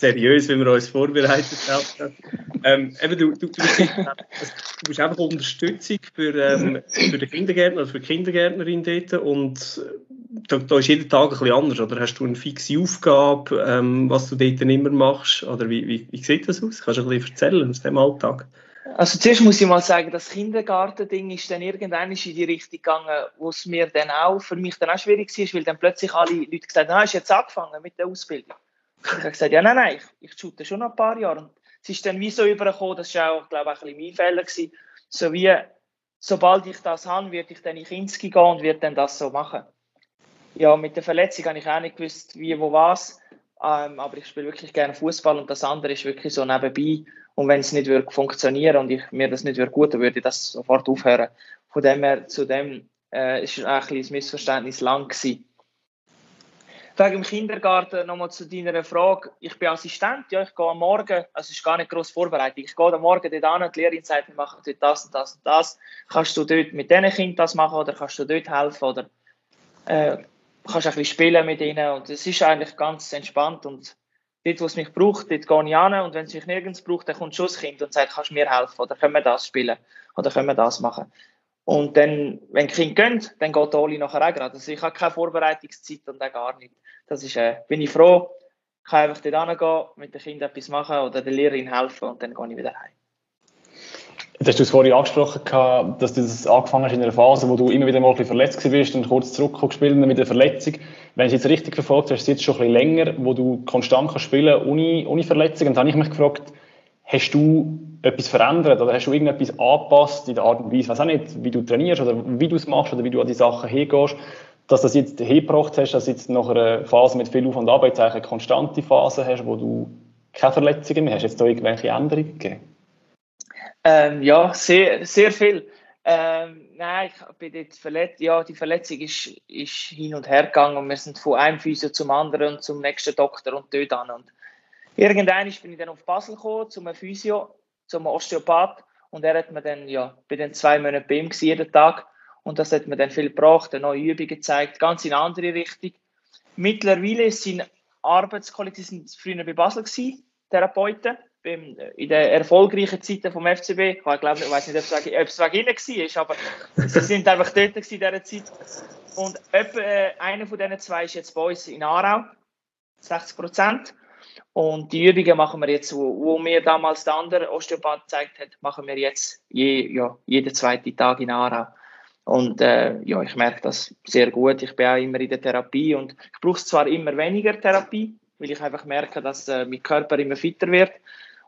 Seriös, wie wir uns vorbereitet haben. Ähm, eben, du, du, du, du bist einfach Unterstützung für, ähm, für den Kindergärtner, also für die Kindergärtnerin dort. Und da, da, ist jeder Tag ein bisschen anders. Oder hast du eine fixe Aufgabe, ähm, was du dort immer machst? Oder wie, wie, wie sieht das aus? Kannst du ein bisschen erzählen aus dem Alltag? Also zuerst muss ich mal sagen, das Kindergarten-Ding ist dann irgendwann in die Richtung gegangen, wo es mir dann auch, für mich dann auch schwierig war, weil dann plötzlich alle Leute gesagt haben, ah, hast du jetzt angefangen mit der Ausbildung? Ich habe gesagt, ja, nein, nein, ich, ich shoote schon noch ein paar Jahre. Und es ist dann wie so übergekommen, das war auch, glaube ich, ein bisschen mein Fehler gewesen, so wie, sobald ich das habe, werde ich dann in Kinski gehen und werde dann das so machen. Ja, mit der Verletzung habe ich auch nicht gewusst, wie, wo, was. Ähm, aber ich spiele wirklich gerne Fußball und das andere ist wirklich so nebenbei. Und wenn es nicht würde funktionieren und ich, mir das nicht würde gut, dann würde ich das sofort aufhören. Von dem her, zu dem äh, ist ein bisschen Missverständnis lang gewesen. Wegen dem Kindergarten nochmal zu deiner Frage. Ich bin Assistent, ja, ich gehe am Morgen, also es ist gar nicht groß vorbereitet. Ich gehe am Morgen dort an, die Lehrerin sagt, wir machen dort das und das und das. Kannst du dort mit diesen Kindern das machen oder kannst du dort helfen oder äh, kannst ein bisschen spielen mit ihnen und es ist eigentlich ganz entspannt und dort, wo es mich braucht, dort gehe ich an und wenn es mich nirgends braucht, dann kommt schon das Kind und sagt, kannst du mir helfen oder können wir das spielen oder können wir das machen. Und dann, wenn die Kinder gehen, dann geht Oli nachher auch gerade. Also ich habe keine Vorbereitungszeit und auch gar nicht. Das ist, äh, bin ich froh, kann einfach dort hingehen, mit den Kindern etwas machen oder der Lehrerin helfen und dann gehe ich wieder heim. Jetzt hast du es vorhin angesprochen, dass du das angefangen hast in einer Phase, wo du immer wieder mal ein bisschen verletzt bist und kurz zurückgekommen bist mit der Verletzung. Wenn ich es jetzt richtig verfolgt hast, ist es jetzt schon ein bisschen länger, wo du konstant kannst spielen ohne, ohne Verletzung. Und dann habe ich mich gefragt, hast du etwas verändert oder hast du irgendetwas angepasst in der Art und Weise, weiß auch nicht, wie du trainierst oder wie du es machst oder wie du an die Sachen hingehst, dass das jetzt hergebracht hast, dass jetzt nach einer Phase mit viel Auf- und Arbeit eine konstante Phase hast, wo du keine Verletzungen mehr hast. Hast es da irgendwelche Änderungen gegeben? Ähm, ja, sehr, sehr viel. Ähm, nein, ich bin dort verletzt. Ja, die Verletzung ist, ist hin und her gegangen und wir sind von einem Physio zum anderen und zum nächsten Doktor und dort an. Und irgendwann bin ich dann auf Basel gekommen, zum Physio, zum Osteopath und er hat mir dann, ja, bin dann zwei Monate bei ihm jeden Tag und das hat mir dann viel gebracht, neue Übungen gezeigt, ganz in eine andere Richtung. Mittlerweile sind Arbeitskollegen, früher bei Basel gewesen, Therapeuten in den erfolgreichen Zeiten vom FCB, ich glaube, ich weiß nicht, ob es wegen ihnen war, aber sie sind einfach dort in dieser Zeit. Und etwa, äh, einer von diesen zwei ist jetzt bei uns in Aarau, 60 Prozent. Und die Übungen machen wir jetzt, wo, wo mir damals der andere Osteopath gezeigt hat, machen wir jetzt je, ja, jeden zweiten Tag in Aarau. Und äh, ja, ich merke das sehr gut. Ich bin auch immer in der Therapie und ich brauche zwar immer weniger Therapie, weil ich einfach merke, dass äh, mein Körper immer fitter wird.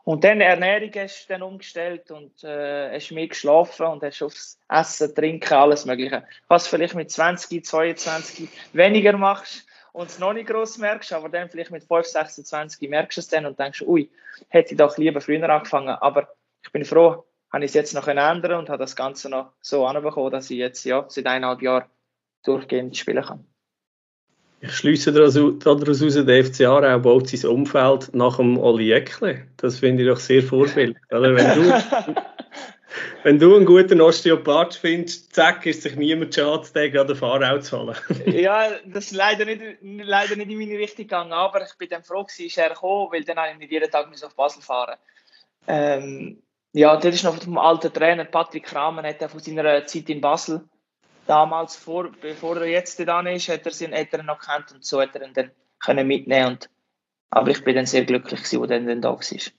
Und dann Ernährung hast du dann umgestellt und äh, hast mehr geschlafen und hast aufs Essen, Trinken, alles Mögliche. Was vielleicht mit 20, 22 weniger machst und es noch nicht groß merkst, aber dann vielleicht mit 5, 26 merkst du es dann und denkst, ui, hätte ich doch lieber früher angefangen. Aber ich bin froh, habe ich es jetzt noch ändern und habe das Ganze noch so anbekommen, dass ich jetzt ja, seit eineinhalb Jahren durchgehend spielen kann. Ich schließe daraus heraus, der FC Aarau baut sein Umfeld nach dem Oli Eckle. Das finde ich doch sehr vorbildlich. Oder? Wenn du, [laughs] Wenn du einen guten Osteopath findest, zack, ist sich niemand schade, den gerade zu holen. [laughs] ja, das ist leider nicht, leider nicht in meine Richtung gegangen, aber ich bin dann froh ist er gekommen, weil dann habe ich nicht jeden Tag auf Basel fahren ähm, Ja, das ist noch vom alten Trainer, Patrick Kramer, hat er von seiner Zeit in Basel, damals, vor, bevor er jetzt da ist, hat er, ihn, hat noch kennt und so hat er ihn dann können mitnehmen und aber ich bin dann sehr glücklich gewesen, als er dann da war.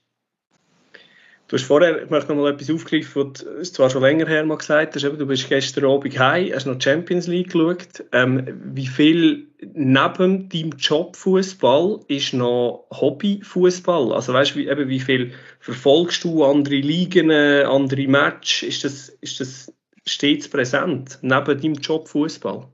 Du hast vorher, ich möchte noch mal etwas aufgreifen, was du zwar schon länger her mal gesagt hast, du bist gestern Abend heim, hast noch Champions League geschaut. Ähm, wie viel neben deinem Job Fußball ist noch Hobby Fußball? Also weißt du, wie, eben, wie viel verfolgst du andere Ligen, andere Matches? Ist das, ist das stets präsent neben deinem Job Fußball?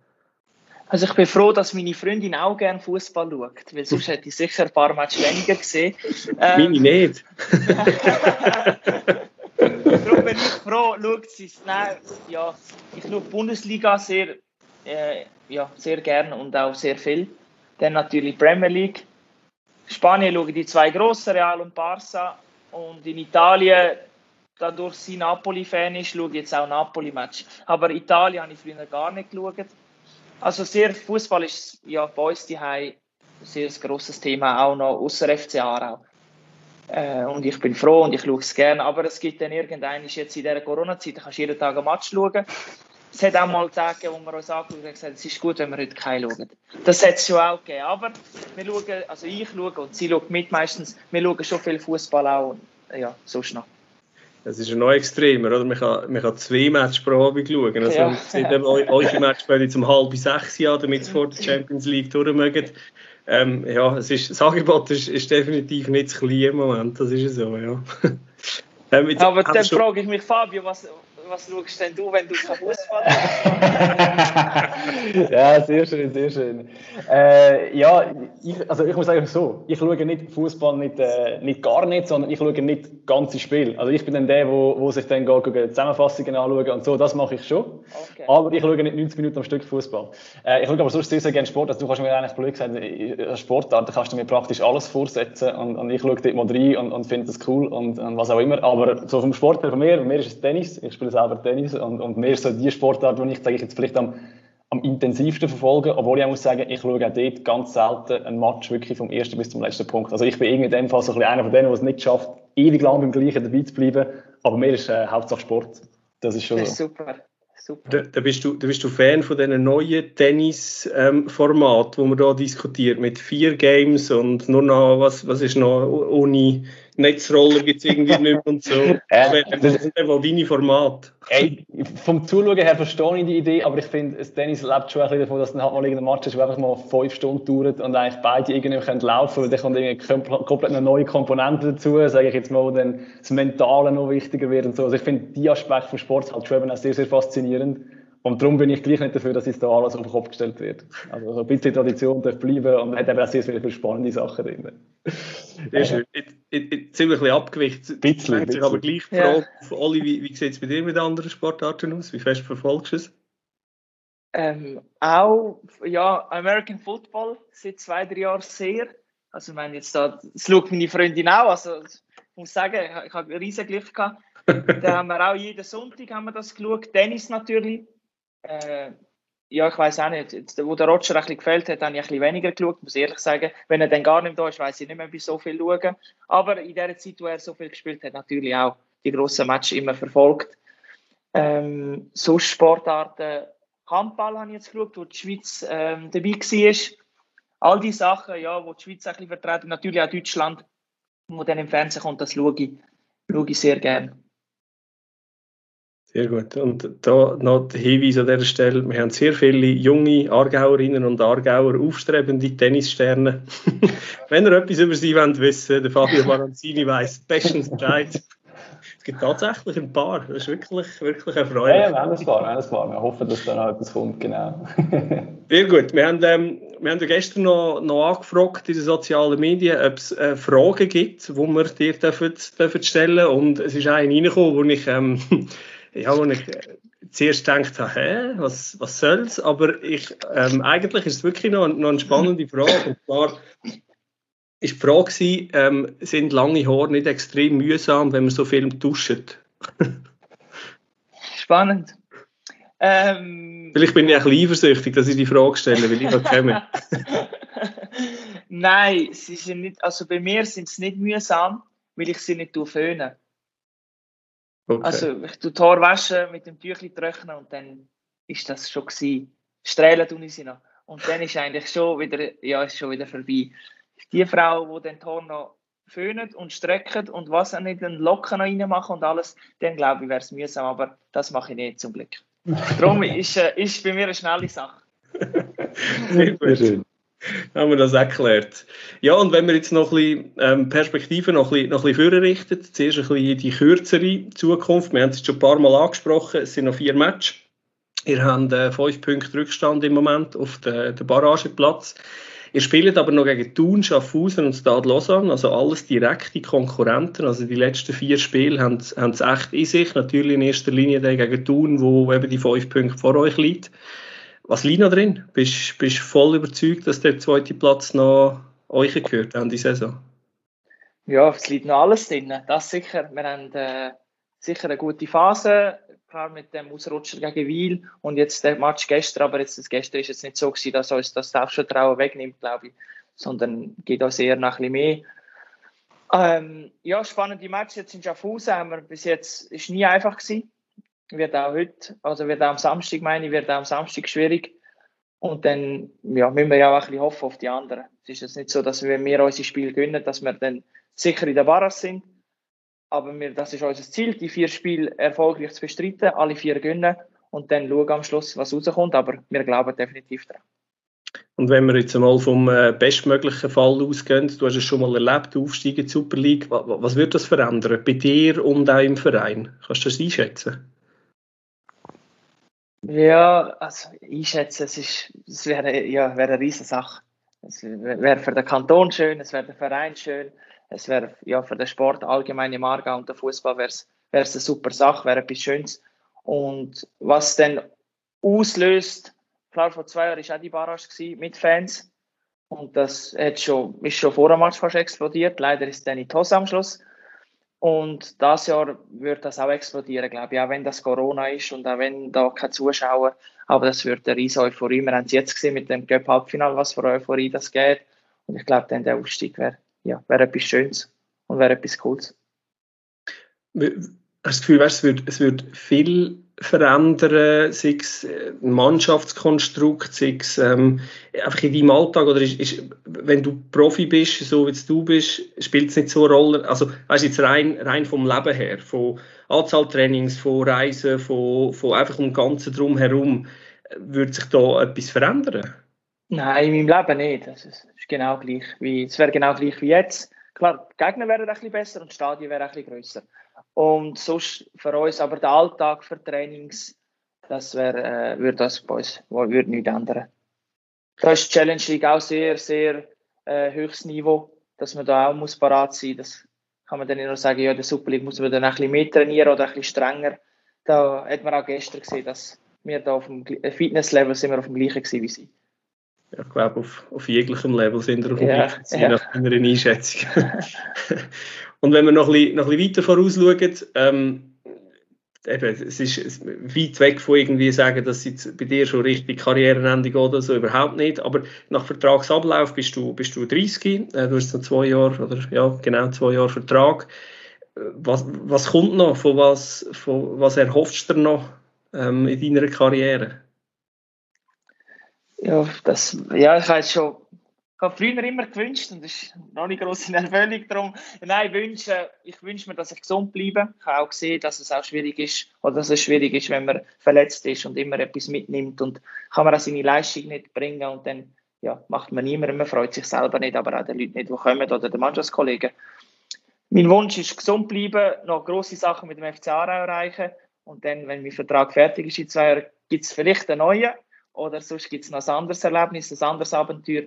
Also ich bin froh, dass meine Freundin auch gerne Fußball schaut, weil sonst hätte ich sicher ein paar Matches weniger gesehen. Ähm, meine nicht. [laughs] Darum bin ich froh, schaut sie es. Nein, ja, ich schaue die Bundesliga sehr, äh, ja, sehr gerne und auch sehr viel. Dann natürlich Premier League. Spanien schaue ich die zwei grossen, Real und Barça. Und in Italien, dadurch sie Napoli-Fan ist, schaue ich jetzt auch Napoli-Match. Aber Italien habe ich früher gar nicht geschaut. Also sehr Fußball ist ja bei uns die ein sehr grosses Thema, auch noch außer FC Aarau. Äh, und ich bin froh und ich schaue es gerne. Aber es gibt dann irgendeinen, jetzt in dieser Corona-Zeit, da kannst du jeden Tag ein Match schauen. Es hat auch mal Tage, wo wir uns angeschaut haben gesagt, es ist gut, wenn wir heute keinen schauen. Das hat es schon auch gegeben. Aber wir schauen, also ich schaue und sie schaut mit meistens, wir schauen schon viel Fußball auch. Und, ja, sonst noch. Das ist noch extremer, oder? Man kann, man kann zwei Matches pro Abend schauen. Also, ja. Seitdem eure Match spielt zum halb sechs Jahr, damit es vor der Champions League durch mögen. Ähm, ja, es ist, das Angebot ist, ist definitiv nicht zu klein im Moment, das ist so, ja. [laughs] ähm, Aber dann frage ich mich, Fabio, was, was schaust denn du, wenn du kein Fußball hast? ja, sehr schön, sehr schön. Äh, ja, ich, also ich muss sagen so, ich schaue nicht Fußball nicht, äh, nicht gar nicht, sondern ich schaue nicht ganze Spiel. Also ich bin dann der, wo, wo sich dann geht, geht Zusammenfassungen anschauen und so, das mache ich schon. Okay. Aber ich schaue nicht 90 Minuten am Stück Fußball. Äh, ich schaue aber sonst sehr, sehr gerne Sport. Also du kannst mir eigentlich blöd gesagt, Sportart, da kannst du mir praktisch alles vorsetzen und, und ich schaue dort mal rein und, und finde das cool und, und was auch immer. Aber so vom Sport her von mir, von mir ist es Tennis. Ich spiele selber Tennis und, und mehr so die Sportart, die ich, sage ich jetzt vielleicht am, am intensivsten verfolge, obwohl ich auch muss sagen, ich schaue auch dort ganz selten ein Match wirklich vom ersten bis zum letzten Punkt. Also ich bin irgendwie in dem Fall so ein bisschen einer von denen, der es nicht schafft, ewig lang beim Gleichen dabei zu bleiben, aber mir ist äh, Hauptsache Sport. Das ist schon das ist so. super. Super. Da, da, bist du, da bist du Fan von diesen neuen Tennis-Format, ähm, wo man da diskutiert, mit vier Games und nur noch, was, was ist noch, ohne Netzroller gibt es irgendwie [laughs] nicht mehr und so. Äh, das ist einfach deine Format. Ey, vom Zuschauen her verstehe ich die Idee, aber ich finde, Tennis lebt schon ein bisschen davon, dass dann halt mal irgendein Match ist, der einfach mal fünf Stunden dauert und eigentlich beide irgendwie können laufen weil dann kommt irgendwie komplett eine neue Komponente dazu, sage ich jetzt mal, wo dann das Mentale noch wichtiger wird und so. Also ich finde die Aspekte vom Sport halt schon eben auch sehr, sehr faszinierend. Und darum bin ich gleich nicht dafür, dass jetzt da alles auf den Kopf gestellt wird. Also so ein bisschen Tradition darf bleiben und man hat eben auch sehr, sehr viele spannende Sachen drin. Sehr schön. Jetzt, jetzt sind wir ein bisschen abgewichen. Bisschen, bisschen. aber gleich die Frage, ja. Oli, wie, wie sieht es bei dir mit anderen Sportarten aus? Wie fest verfolgst du es? Ähm, auch, ja, American Football seit zwei, drei Jahren sehr. Also ich meine, jetzt da, das schaut meine Freundin auch, also ich muss sagen, ich, ich habe riesen Glück gehabt. [laughs] da haben wir auch jeden Sonntag haben wir das geschaut. Tennis natürlich. Äh, ja, ich weiß auch nicht. Jetzt, wo der Roger ein bisschen gefällt hat, habe ich ein weniger geschaut, muss ich ehrlich sagen. Wenn er dann gar nicht da ist, weiß ich nicht mehr, wie so viel schauen. Aber in der Zeit, wo er so viel gespielt hat, natürlich auch die grossen Matches immer verfolgt. Ähm, sonst Sportarten, Handball habe ich jetzt geschaut, wo die Schweiz ähm, dabei war. All die Sachen, ja, wo die Schweiz ein vertreten, natürlich auch Deutschland, wo dann im Fernsehen kommt, das schaue ich, schaue ich sehr gerne. Sehr gut. Und da noch der Hinweis an dieser Stelle: Wir haben sehr viele junge Aargauerinnen und Aargauer, aufstrebende Tennissterne. [laughs] Wenn ihr etwas über sie wollt wissen der Fabio Baranzini weiß bestens Bescheid. Es gibt tatsächlich ein paar. Das ist wirklich, wirklich erfreulich. Ja, ja, wir haben ein paar. Wir, haben ein paar. wir hoffen, dass da noch etwas kommt. Genau. [laughs] Sehr gut. Wir haben, ähm, wir haben gestern noch, noch angefragt in den sozialen Medien, ob es äh, Fragen gibt, die wir dir dürfen, dürfen stellen Und es ist eine reingekommen, wo ich. Ähm, ja, wo ich äh, zuerst gedacht habe, hä, was, was soll's? Aber ich, ähm, eigentlich ist es wirklich noch, noch eine spannende Frage. Und zwar ist die Frage gewesen, ähm, sind lange Haare nicht extrem mühsam, wenn man so viel duscht? [laughs] Spannend. Ähm, Vielleicht bin ich ein bisschen eifersüchtig, dass ich die Frage stelle, weil ich noch kenne. [laughs] Nein, sie sind nicht, also bei mir sind sie nicht mühsam, weil ich sie nicht föhne. Okay. Also ich tue Tor waschen, mit dem Tüchli trocknen und dann ist das schon gewesen. Strählen tue ich sie noch. Und dann ist eigentlich schon wieder, ja, ist schon wieder vorbei. Die Frau, die den Tor noch föhnt und streckt und was auch nicht, den Locken noch reinmachen und alles, dann glaube ich, wäre es mühsam, aber das mache ich nicht zum Glück. Darum ist, äh, ist bei mir eine schnelle Sache. [laughs] Sehr schön. [laughs] Haben wir das erklärt. Ja, und wenn wir jetzt noch ein bisschen ähm, Perspektive noch ein bisschen, noch ein bisschen richten, zuerst ein bisschen die kürzere Zukunft. Wir haben es jetzt schon ein paar Mal angesprochen, es sind noch vier Matches. Ihr habt äh, fünf Punkte Rückstand im Moment auf den Barrageplatz. Ihr spielt aber noch gegen Thun, Schaffhausen und Stade Lausanne, also alles direkte Konkurrenten. Also die letzten vier Spiele haben, haben es echt in sich. Natürlich in erster Linie gegen Thun, wo eben die fünf Punkte vor euch liegt. Was liegt noch drin? Bist du voll überzeugt, dass der zweite Platz noch euch gehört an die Saison? Ja, es liegt noch alles drin. Das sicher. Wir haben äh, sicher eine gute Phase klar mit dem Ausrutscher gegen Wiel und jetzt der Match gestern, aber jetzt das gestern ist jetzt nicht so gewesen, dass uns das Selbstvertrauen wegnimmt, glaube ich, sondern geht auch eher nach ein bisschen mehr. Ähm, ja, spannende Match jetzt in Schaffhausen haben wir bis jetzt ist nie einfach gewesen. Wird auch heute, also wird auch am Samstag meine ich, wird auch am Samstag schwierig. Und dann ja, müssen wir ja auch ein bisschen hoffen auf die anderen. Es ist jetzt nicht so, dass wenn wir unser Spiel gewinnen, dass wir dann sicher in der Barras sind. Aber wir, das ist unser Ziel, die vier Spiele erfolgreich zu bestreiten, alle vier gewinnen und dann schauen am Schluss, was rauskommt. Aber wir glauben definitiv daran. Und wenn wir jetzt einmal vom äh, bestmöglichen Fall ausgehen, du hast es schon mal erlebt, Aufstieg in die Super League, was, was wird das verändern bei dir und auch im Verein? Kannst du das einschätzen? Ja, also einschätzen, es, ist, es wäre, ja, wäre eine riesige Sache. Es wäre für den Kanton schön, es wäre für den Verein schön, es wäre ja für den Sport allgemein im Aargau und der Fußball wäre es eine super Sache, wäre etwas Schönes. Und was dann auslöst, klar, vor zwei Jahren war auch die Barrage mit Fans. Und das hat schon, ist schon vor dem Match fast explodiert. Leider ist dann in die Hose am Schluss. Und das Jahr wird das auch explodieren, glaube ich, auch wenn das Corona ist und auch wenn da keine Zuschauer, aber das wird eine riesige Euphorie. Wir haben es jetzt gesehen mit dem Cup-Halbfinale, was für Euphorie das geht. Und ich glaube, dann der Aufstieg wäre ja, wäre etwas Schönes und wäre etwas Cooles. Hast du das Gefühl, es wird, es wird viel verändern, sei es ein Mannschaftskonstrukt, sei es ähm, einfach in deinem Alltag oder ist, ist, wenn du Profi bist, so wie du bist, spielt es nicht so eine Rolle, also weißt jetzt rein, rein vom Leben her, von Anzahl Trainings, von Reisen, von, von einfach dem Ganzen drumherum, würde sich da etwas verändern? Nein, in meinem Leben nicht. Das ist, genau gleich wie, es wäre genau gleich wie jetzt. Klar, die Gegner wären ein bisschen besser und die Stadien wären ein bisschen grösser. Und sonst für uns, aber der Alltag für Trainings, das wäre, äh, würde das bei uns würde nichts ändern. Da ist die Challenge League auch sehr, sehr äh, höchstes Niveau, dass man da auch muss parat sein. Das kann man dann nicht nur sagen, ja, der Super League muss man dann ein bisschen mehr trainieren oder ein bisschen strenger. Da hat man auch gestern gesehen, dass wir da auf dem Fitnesslevel sind wir auf dem gleichen gewesen wie sie ja, ich glaube, auf, auf jeglichem Level sind wir auf dem ja, gleichen ja. nach meiner Einschätzung. [laughs] und wenn wir noch ein noch ein bisschen weiter vorausschauen, ähm, eben, es ist weit weg von irgendwie sagen, dass es bei dir schon richtig Karrierenende geht oder so, überhaupt nicht. Aber nach Vertragsablauf bist du, bist du 30, äh, du hast noch zwei Jahre, oder ja, genau zwei Jahre Vertrag. Was, was kommt noch? Von was, von was erhoffst du noch ähm, in deiner Karriere? Ja, das, ja, ich habe schon habe früher immer gewünscht und das ist noch nicht groß in Erfüllung darum. Nein, ich wünsche, ich wünsche mir, dass ich gesund bleibe. Ich habe auch gesehen, dass es auch schwierig ist oder dass es schwierig ist, wenn man verletzt ist und immer etwas mitnimmt und kann man auch seine Leistung nicht bringen und dann ja, macht man niemandem, man freut sich selber nicht, aber auch den Leuten nicht, die kommen oder den Mannschaftskollegen. Mein Wunsch ist, gesund bleiben, noch grosse Sachen mit dem FC Aarau erreichen und dann, wenn mein Vertrag fertig ist in zwei Jahren, gibt es vielleicht einen neuen oder sonst gibt es noch ein anderes Erlebnis, ein anderes Abenteuer.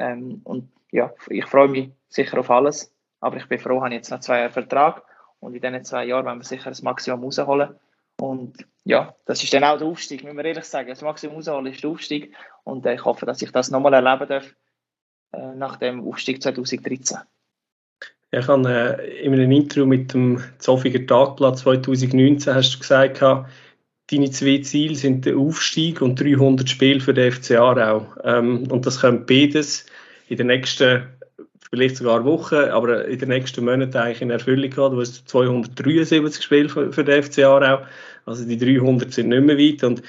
Ähm, und ja, ich freue mich sicher auf alles. Aber ich bin froh, habe jetzt noch zwei Jahre Vertrag und in diesen zwei Jahren werden wir sicher das Maximum rausholen. Und ja, das ist dann auch der Aufstieg, müssen wir ehrlich sagen. Das Maximum rausholen ist der Aufstieg. Und äh, ich hoffe, dass ich das nochmal erleben darf äh, nach dem Aufstieg 2013. Ich habe äh, in einem Interview mit dem Zofiger Tagblatt 2019 hast du gesagt, deine zwei Ziele sind der Aufstieg und 300 Spiele für den FC Aarau. Ähm, und das kommt beides in den nächsten, vielleicht sogar Wochen, aber in den nächsten Monaten eigentlich in Erfüllung gehabt. Du hast 273 Spiele für, für den FC Aarau. Also die 300 sind nicht mehr weit. Und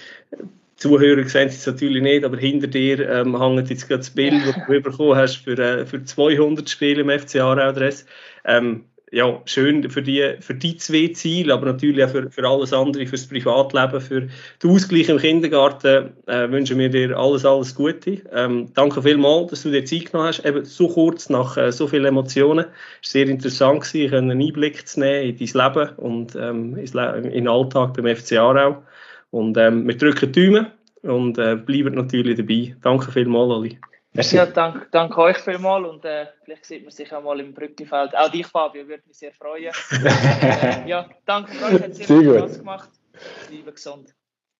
Zuhörer sehen es natürlich nicht, aber hinter dir ähm, hängt jetzt gerade das Bild, das du [laughs] bekommen hast für, äh, für 200 Spiele im FC Aarau-Dress. Ähm, ja, schön für die, für die zwei Ziele, aber natürlich auch für, für alles andere, für das Privatleben, für den Ausgleich im Kindergarten äh, wünschen wir dir alles, alles Gute. Ähm, danke vielmals, dass du dir Zeit genommen hast, eben so kurz nach äh, so vielen Emotionen. Es war sehr interessant, gewesen, einen Einblick zu nehmen in dein Leben und ähm, in den Alltag beim FC Aarau. Und ähm, wir drücken die Daumen und äh, bleiben natürlich dabei. Danke vielmals, Ali. Merci. Ja, danke, danke euch vielmals und äh, vielleicht sieht man sich auch mal im Brückenfeld. Auch dich, Fabio, würde mich sehr freuen. äh, [laughs] ja, danke euch, hat sehr, sehr viel Spaß gemacht. Bleibe gesund.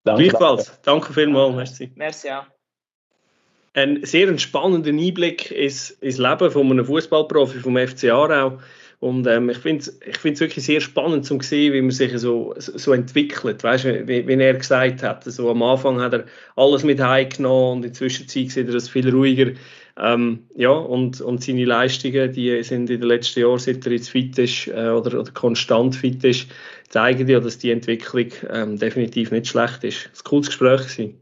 Danke, Gleichfalls. Danke vielmals. Merci. Merci auch. Ein sehr spannender Einblick ins, ins Leben von einem Fußballprofi vom FC Aarau. Und ähm, ich finde es ich wirklich sehr spannend zu sehen, wie man sich so, so entwickelt. Weißt du, wie, wie, er gesagt hat, so am Anfang hat er alles mit heimgenommen und in der Zwischenzeit sieht er das viel ruhiger. Ähm, ja, und, und seine Leistungen, die sind in den letzten Jahren, seit er jetzt fit ist äh, oder, oder konstant fit ist, zeigen ja, dass die Entwicklung ähm, definitiv nicht schlecht ist. War ein cooles Gespräch. Gewesen.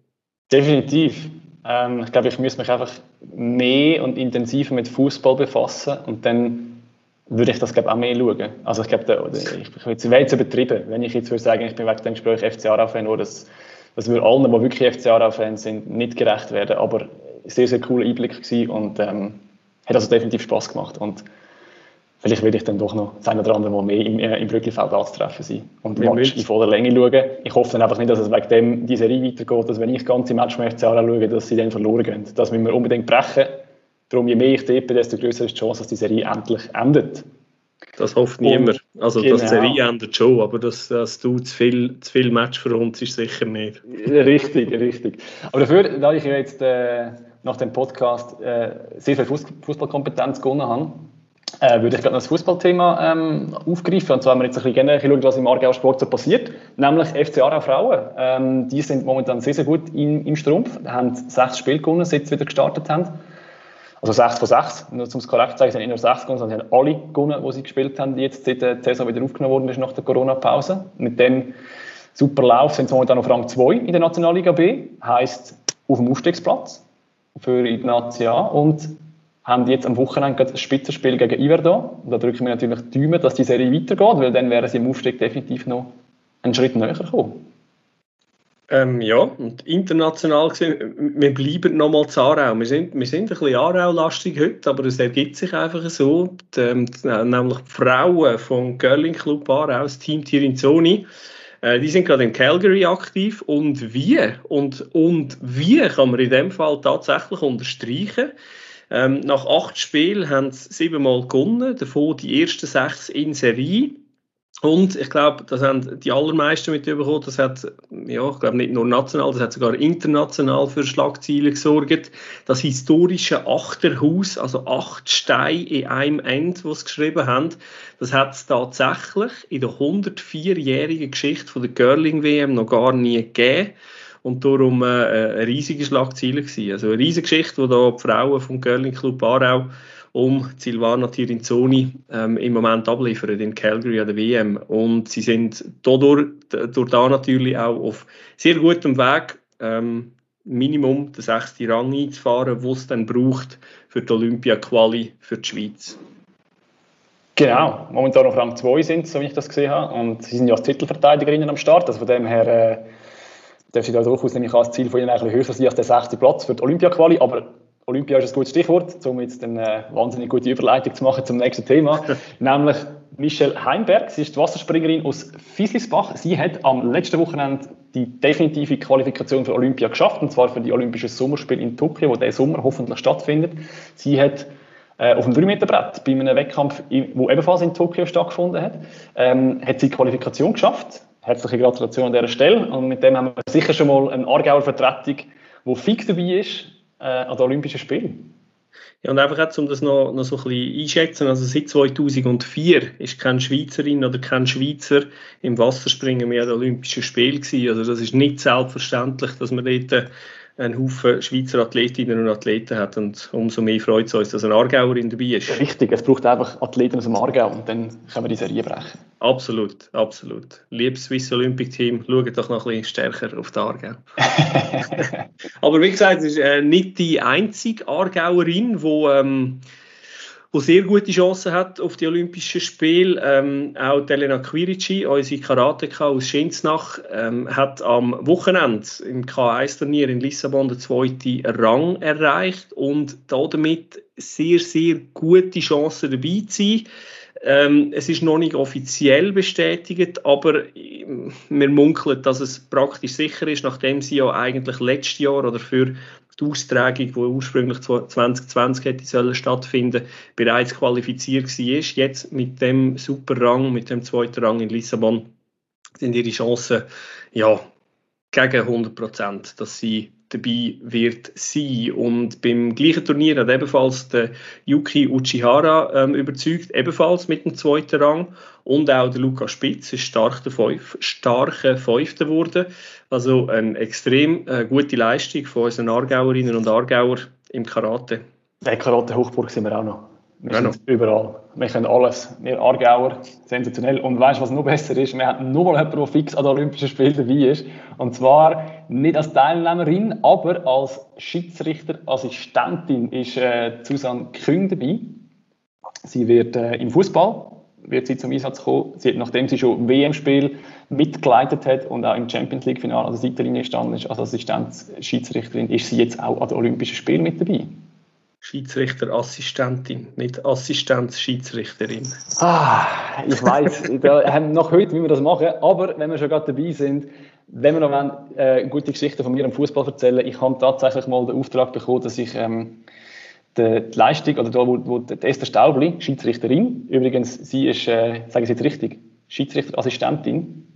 Definitiv. Ähm, ich glaube, ich müsste mich einfach mehr und intensiver mit Fußball befassen und dann würde ich das glaube auch mehr schauen. Also ich glaube, ich, wäre jetzt übertrieben, wenn ich jetzt würde sagen, ich bin wegen dem Gespräch FC Aarau-Fan, wo das, das würde allen, die wirklich FC Aarau-Fans sind, nicht gerecht werden, aber sehr, sehr cooler Einblick gewesen und ähm, hat also definitiv Spaß gemacht und vielleicht werde ich dann doch noch das eine oder andere Mal mehr im, äh, im Brücklifeld anzutreffen sein und den Match in voller Länge schauen. Ich hoffe dann einfach nicht, dass es wegen dem die Serie weitergeht, dass wenn ich ganze Match vom FC Aarau schaue, dass sie dann verloren gehen. Das müssen wir unbedingt brechen Darum, je mehr ich tippe, desto größer ist die Chance, dass die Serie endlich endet. Das hofft niemand. Also, genau. dass die Serie endet schon, aber dass, dass du zu viel, zu viel Match für uns ist sicher nicht. Richtig, richtig. Aber dafür, da ich jetzt äh, nach dem Podcast äh, sehr viel Fußballkompetenz gewonnen habe, äh, würde ich gerade noch das Fußballthema ähm, aufgreifen. Und zwar haben wir jetzt ein bisschen generell geschaut, was im Aargau Sport so passiert. Nämlich FC Aarau Frauen. Ähm, die sind momentan sehr, sehr gut in, im Strumpf. Haben sechs Spiele gewonnen, seit sie wieder gestartet haben. Also 6 von 6, nur um es korrekt zu sagen, sind nicht nur 6 gewonnen, sondern haben alle gewonnen, die sie gespielt haben, jetzt seit die Saison wieder aufgenommen worden ist nach der Corona-Pause. Mit dem super Lauf sind sie momentan auf Rang 2 in der Nationalliga B, heisst auf dem Aufstiegsplatz für die Nazi A und haben jetzt am Wochenende ein Spitzenspiel gegen Iverda. Da drücken wir natürlich die Daumen, dass die Serie weitergeht, weil dann wären sie im Aufstieg definitiv noch einen Schritt näher gekommen. Ähm, ja, und international gesehen, wir bleiben nochmal zu Aarau. Wir sind, wir sind ein bisschen Aarau-lastig heute, aber es ergibt sich einfach so. Die, ähm, nämlich die Frauen vom Girling Club Aarau, das Team Tirinzoni, äh, die sind gerade in Calgary aktiv. Und wie, und, und wie kann man in dem Fall tatsächlich unterstreichen, ähm, nach acht Spielen haben sie siebenmal gewonnen, davon die ersten sechs in Serie. Und ich glaube, das haben die allermeisten mitbekommen. Das hat, ja, ich glaube nicht nur national, das hat sogar international für Schlagzeilen gesorgt. Das historische Achterhaus, also acht Steine in einem End, was geschrieben haben, das hat es tatsächlich in der 104-jährigen Geschichte von der Curling-WM noch gar nie gegeben. Und darum äh, eine riesige Schlagzeile gewesen. Also eine riesige Geschichte, die da die Frauen vom Curling Club Aarau um Silvana Tirinzoni ähm, im Moment abliefern in Calgary an der WM. Und sie sind dadurch, durch da natürlich auch auf sehr gutem Weg, ähm, Minimum den sechsten Rang einzufahren, wo es dann braucht für die Olympia-Quali für die Schweiz. Genau, momentan auf Rang 2 sind, so wie ich das gesehen habe. Und sie sind ja als Titelverteidigerinnen am Start. Also von dem her äh, darf ich da durchaus nämlich als Ziel von ihnen ein bisschen höher sein als der sechste Platz für die Olympia-Quali. Aber Olympia ist ein gutes Stichwort, um jetzt eine wahnsinnig gute Überleitung zu machen zum nächsten Thema, [laughs] nämlich Michelle Heimberg. Sie ist die Wasserspringerin aus Fieslisbach. Sie hat am letzten Wochenende die definitive Qualifikation für Olympia geschafft, und zwar für die Olympischen Sommerspiele in Tokio, wo der Sommer hoffentlich stattfindet. Sie hat äh, auf dem 3-Meter-Brett bei einem Wettkampf, der ebenfalls in Tokio stattgefunden hat, ähm, hat sie die Qualifikation geschafft. Herzliche Gratulation an dieser Stelle. Und mit dem haben wir sicher schon mal eine Aargauer Vertretung, die fix dabei ist äh, an den Olympischen Spielen. Ja, und einfach auch, um das noch, noch so ein bisschen einschätzen, also seit 2004 ist keine Schweizerin oder kein Schweizer im Wasserspringen mehr an Olympischen Spielen gewesen. Also das ist nicht selbstverständlich, dass man dort einen Haufen Schweizer Athletinnen und Athleten hat und umso mehr freut es uns, dass eine Aargauerin dabei ist. Richtig, es braucht einfach Athleten aus dem Aargau und dann können wir die Serie brechen. Absolut, absolut. Liebes Swiss Olympic Team, schaut doch noch ein bisschen stärker auf die Aargau. [laughs] Aber wie gesagt, es ist äh, nicht die einzige Aargauerin, die ähm, die sehr gute Chancen hat auf die Olympischen Spiele. Ähm, auch Elena Quirici, unsere Karateka aus Schinznach, ähm, hat am Wochenende im K1-Turnier in Lissabon den zweiten Rang erreicht und damit sehr, sehr gute Chancen dabei zu sein. Ähm, es ist noch nicht offiziell bestätigt, aber ähm, wir munkeln, dass es praktisch sicher ist, nachdem sie ja eigentlich letztes Jahr oder für die Austragung, die ursprünglich 2020 hätte sollen stattfinden, bereits qualifiziert war. Jetzt mit dem Superrang, mit dem zweiten Rang in Lissabon, sind ihre Chancen ja gegen 100 Prozent, dass sie dabei wird sein. Und beim gleichen Turnier hat ebenfalls der Yuki Uchihara ähm, überzeugt, ebenfalls mit dem zweiten Rang. Und auch der Luca Spitz ist stark der Fünf, starke Fünfte geworden. Also eine extrem äh, gute Leistung von unseren Aargauerinnen und Aargauer im Karate. Der Karate-Hochburg sind wir auch noch. Wir ja, sind überall. Wir können alles. Wir Aargauer, sensationell. Und weißt du, was noch besser ist? Wir haben nur mal jemanden, der fix an den Olympischen Spielen dabei ist. Und zwar nicht als Teilnehmerin, aber als Schiedsrichterassistentin ist äh, Susanne Küng dabei. Sie wird äh, im Fußball wird sie zum Einsatz kommen. Sie hat, nachdem sie schon WM-Spiel mitgeleitet hat und auch im Champions League-Finale an der Seitenlinie gestanden ist, als Assistenzschiedsrichterin, ist sie jetzt auch an den Olympischen Spielen mit dabei. Schiedsrichterassistentin, nicht Assistenzschiedsrichterin. Ah, ich weiß, [laughs] noch heute, wie wir das machen, aber wenn wir schon gerade dabei sind, wenn wir noch wollen, äh, gute Geschichten von mir im Fußball erzählen, ich habe tatsächlich mal den Auftrag bekommen, dass ich ähm, die, die Leistung, oder da, wo, wo Esther Staubli, Schiedsrichterin, übrigens, sie ist, äh, sage ich jetzt richtig, Schiedsrichterassistentin,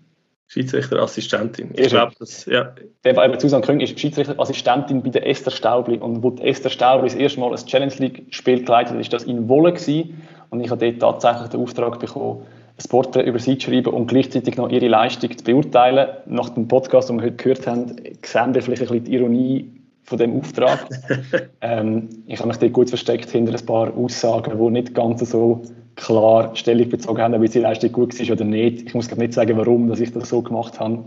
Schiedsrichterassistentin. Ich glaube, das, ja. Der bei Susanne Krüng ist Schiedsrichterassistentin bei der Esther Staubli. Und wo Esther Staubli das erste Mal ein Challenge League-Spiel geleitet hat, ist das in Wolle gewesen. Und ich habe dort tatsächlich den Auftrag bekommen, ein Porträt über sie zu schreiben und gleichzeitig noch ihre Leistung zu beurteilen. Nach dem Podcast, den wir heute gehört haben, sehen wir vielleicht ein bisschen die Ironie von dem Auftrag. [laughs] ähm, ich habe mich dort gut versteckt hinter ein paar Aussagen, die nicht ganz so klar Stellung bezogen haben, ob die Leistung gut war oder nicht. Ich muss nicht sagen, warum dass ich das so gemacht habe.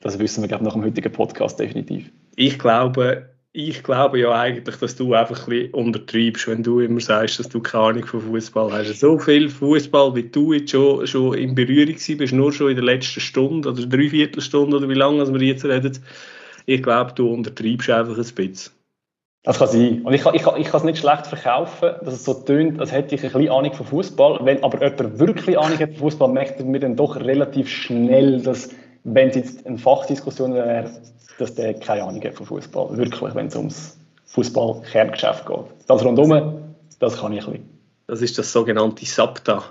Das wissen wir glaube nach dem heutigen Podcast definitiv. Ich glaube, ich glaube ja eigentlich, dass du einfach ein bisschen untertreibst, wenn du immer sagst, dass du keine Ahnung von Fußball hast. So viel Fußball, wie du jetzt schon, schon in Berührung bist, nur schon in der letzten Stunde oder Dreiviertelstunde oder wie lange wir jetzt reden. Ich glaube, du untertreibst einfach ein bisschen. Das kann sein. Und ich kann, ich, ich kann es nicht schlecht verkaufen, dass es so tönt, als hätte ich ein bisschen Ahnung von Fußball. Wenn aber jemand wirklich Ahnung hat von Fußball, merkt mir dann doch relativ schnell, dass, wenn es jetzt eine Fachdiskussion wäre, dass der keine Ahnung hat von Fußball. Wirklich, wenn es ums Fußball-Kerngeschäft geht. Das rundum, das kann ich ein bisschen. Das ist das sogenannte SAPTA.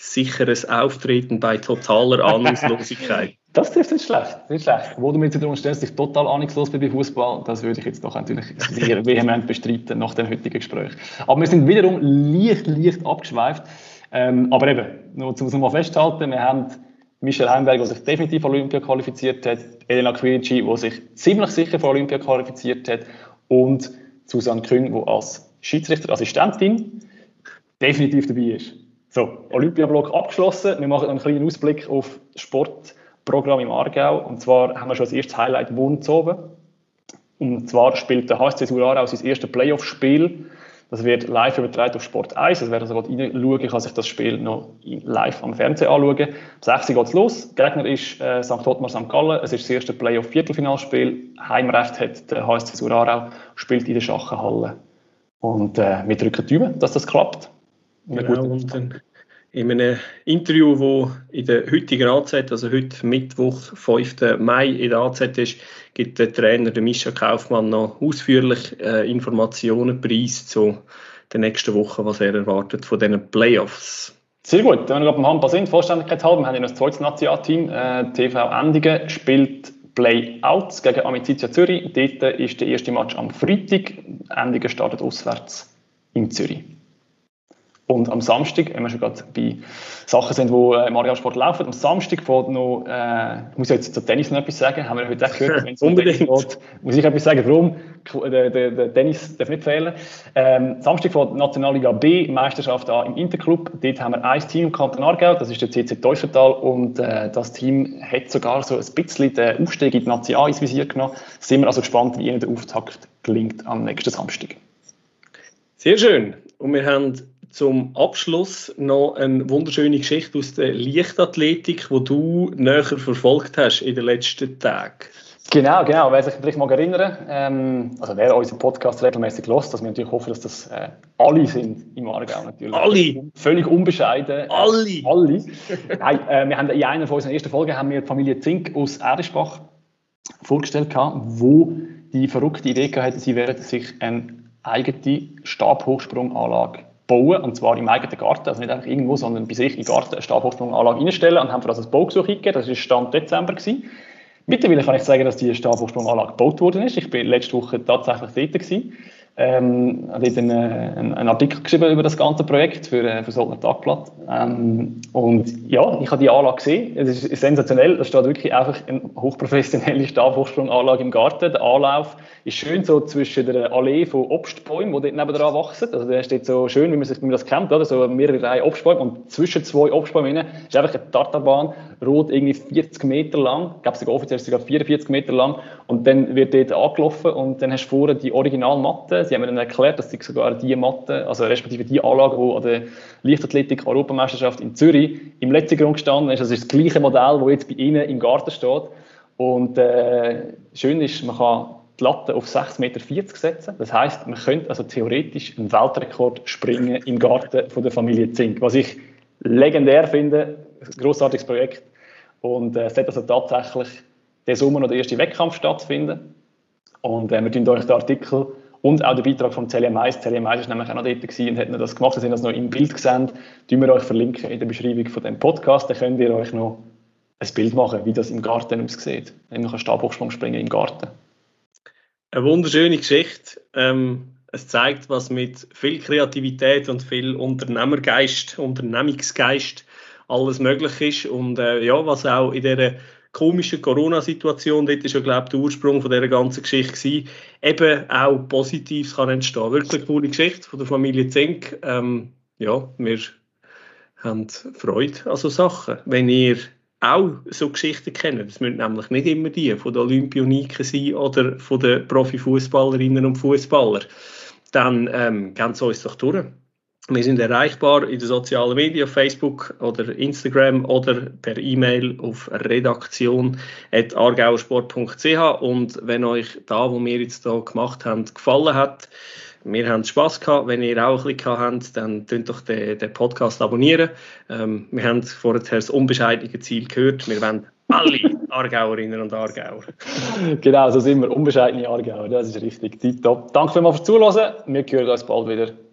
Sicheres Auftreten bei totaler [laughs] Ahnungslosigkeit. Das ist nicht schlecht, nicht schlecht. Wo du mir jetzt stellst, dass ich total ahnungslos bin bei Fußball, das würde ich jetzt doch natürlich sehr [laughs] vehement bestreiten nach dem heutigen Gespräch. Aber wir sind wiederum leicht, leicht abgeschweift. Ähm, aber eben, nur zum mal festhalten, wir haben Michel Heimberg, der sich definitiv für Olympia qualifiziert hat, Elena Quirici, die sich ziemlich sicher für Olympia qualifiziert hat und Susanne Küng, die als Schiedsrichterassistentin definitiv dabei ist. So, Olympiablock abgeschlossen. Wir machen einen kleinen Ausblick auf Sport Programm im Aargau. Und zwar haben wir schon das erste Highlight oben. Und zwar spielt der HSC Surara aus sein erstes Playoff-Spiel. Das wird live übertragen auf Sport 1. Also wer also reinschauen kann sich das Spiel noch live am Fernsehen anschauen. Um 6 Uhr geht es los. Gegner ist äh, St. Ottmar St. Gallen. Es ist das erste Playoff-Viertelfinalspiel. Heimrecht hat der HSC Surarau, spielt in der Schachenhalle. Und äh, wir drücken die Daumen, dass das klappt. Genau, und dann in einem Interview, das in der heutigen AZ, also heute Mittwoch, 5. Mai in der AZ ist, gibt der Trainer, der Mischa Kaufmann, noch ausführlich äh, Informationen preis zu der nächsten Woche, was er erwartet von diesen Playoffs. Sehr gut, wenn wir gerade beim Handball sind, Vollständigkeit halber, wir haben ja noch das zweite Nationalteam, äh, TV Endigen spielt Playouts gegen Amicizia Zürich. Dort ist der erste Match am Freitag. Endigen startet auswärts in Zürich. Und am Samstag, wenn wir schon gerade bei Sachen sind, die äh, im Aargau-Sport laufen, am Samstag fährt noch, äh, ich muss jetzt zu Tennis noch etwas sagen, haben wir heute auch gehört, wenn es um Tennis geht, muss ich etwas sagen, warum, der, der, der Tennis darf nicht fehlen. Ähm, Samstag fährt Nationalliga B Meisterschaft an im Interclub, dort haben wir ein Team im Kanton Aargau, das ist der CC Teufelstal und äh, das Team hat sogar so ein bisschen den Aufstieg in die Nazi A ins Visier genommen. Sind wir also gespannt, wie ihnen der Auftakt gelingt am nächsten Samstag. Sehr schön. Und wir haben zum Abschluss noch eine wunderschöne Geschichte aus der Leichtathletik, die du näher verfolgt hast in den letzten Tagen. Genau, genau. Wer sich vielleicht mal erinnern, ähm, also wer unseren Podcast regelmäßig lässt, dass wir natürlich hoffen, dass das äh, alle sind im Aargau natürlich. Alle? Völlig unbescheiden. Alle? Alle. Nein, äh, wir haben in einer von unseren ersten Folgen haben wir die Familie Zink aus Erdischbach vorgestellt, wo die verrückte Idee hatte, sie werden sich eine eigene Stabhochsprunganlage bauen, und zwar im eigenen Garten, also nicht einfach irgendwo, sondern bei sich im Garten eine Stabhochsprunganlage einstellen und haben für das ein Baugesuch eingegeben, das war Stand Dezember. Gewesen. Mittlerweile kann ich sagen, dass die Stabhochsprunganlage gebaut worden ist. Ich bin letzte Woche tatsächlich dort gewesen. Ähm, habe einen, einen, einen, Artikel geschrieben über das ganze Projekt für, äh, für Soldner Tagblatt. Ähm, und ja, ich habe die Anlage gesehen. Es ist sensationell. Da steht wirklich einfach eine hochprofessionelle Stabhochsprunganlage im Garten. Der Anlauf ist schön so zwischen der Allee von Obstbäumen, die dort nebenan wachsen. Also der steht so schön, wie man, sich, wie man das kennt, oder? so mehrere Reihen Obstbäume. Und zwischen zwei Obstbäumen ist einfach eine Tartarbahn, rot irgendwie 40 Meter lang. Ich glaube sogar offiziell sogar 44 Meter lang. Und dann wird dort angelaufen und dann hast du vorne die Originalmatte. Sie haben mir dann erklärt, dass sie sogar die Matte, also respektive die Anlage, die an der Leichtathletik-Europameisterschaft in Zürich im letzten Grund gestanden ist. Das ist das gleiche Modell, das jetzt bei Ihnen im Garten steht. Und äh, schön ist, man kann die Latte auf 6,40 Meter setzen. Das heißt, man könnte also theoretisch einen Weltrekord springen im Garten von der Familie Zink. Was ich legendär finde, ein grossartiges Projekt. Und äh, es wird also tatsächlich den Sommer noch der erste Wettkampf stattfinden. Und äh, wir tun euch den Artikel und auch den Beitrag vom Celia Mais. Celia Mais ist nämlich auch noch dort und hat das gemacht. Sie haben das noch im Bild gesehen. Tun wir euch verlinken in der Beschreibung von dem Podcast. Dann könnt ihr euch noch ein Bild machen, wie das im Garten aussieht. Nämlich ein Stabhochsprung springen im Garten. Eine wunderschöne Geschichte. Ähm, es zeigt, was mit viel Kreativität und viel Unternehmergeist, Unternehmungsgeist alles möglich ist und äh, ja, was auch in dieser komischen Corona-Situation, dort ist ja, glaube der Ursprung von dieser ganzen Geschichte gewesen, eben auch Positives kann entstehen. Wirklich coole Geschichte von der Familie Zink. Ähm, ja, wir haben Freude an so Sachen. Wenn ihr auch so Geschichten kennt, das müssen nämlich nicht immer die von den Olympioniken sein oder von den Profifußballerinnen und Fußballer, dann ähm, gehen Sie uns doch durch. Wir sind erreichbar in den sozialen Medien, Facebook oder Instagram oder per E-Mail auf redaktion.argauersport.ch und wenn euch da, was wir jetzt hier gemacht haben, gefallen hat, wir haben Spass gehabt. Wenn ihr auch ein bisschen habt, dann könnt doch den, den Podcast abonnieren. Ähm, wir haben vorher das unbescheidene Ziel gehört. Wir wollen alle [laughs] Aargauerinnen und Aargauer. genau, so sind wir. Unbescheidene Aargauer, das ist richtig. Tipptopp. Danke vielmals fürs Zuhören. Wir hören uns bald wieder.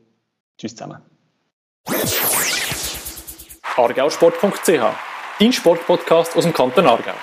Tschüss zusammen. argausport.ch, dein Sportpodcast aus dem Kanton Aargau.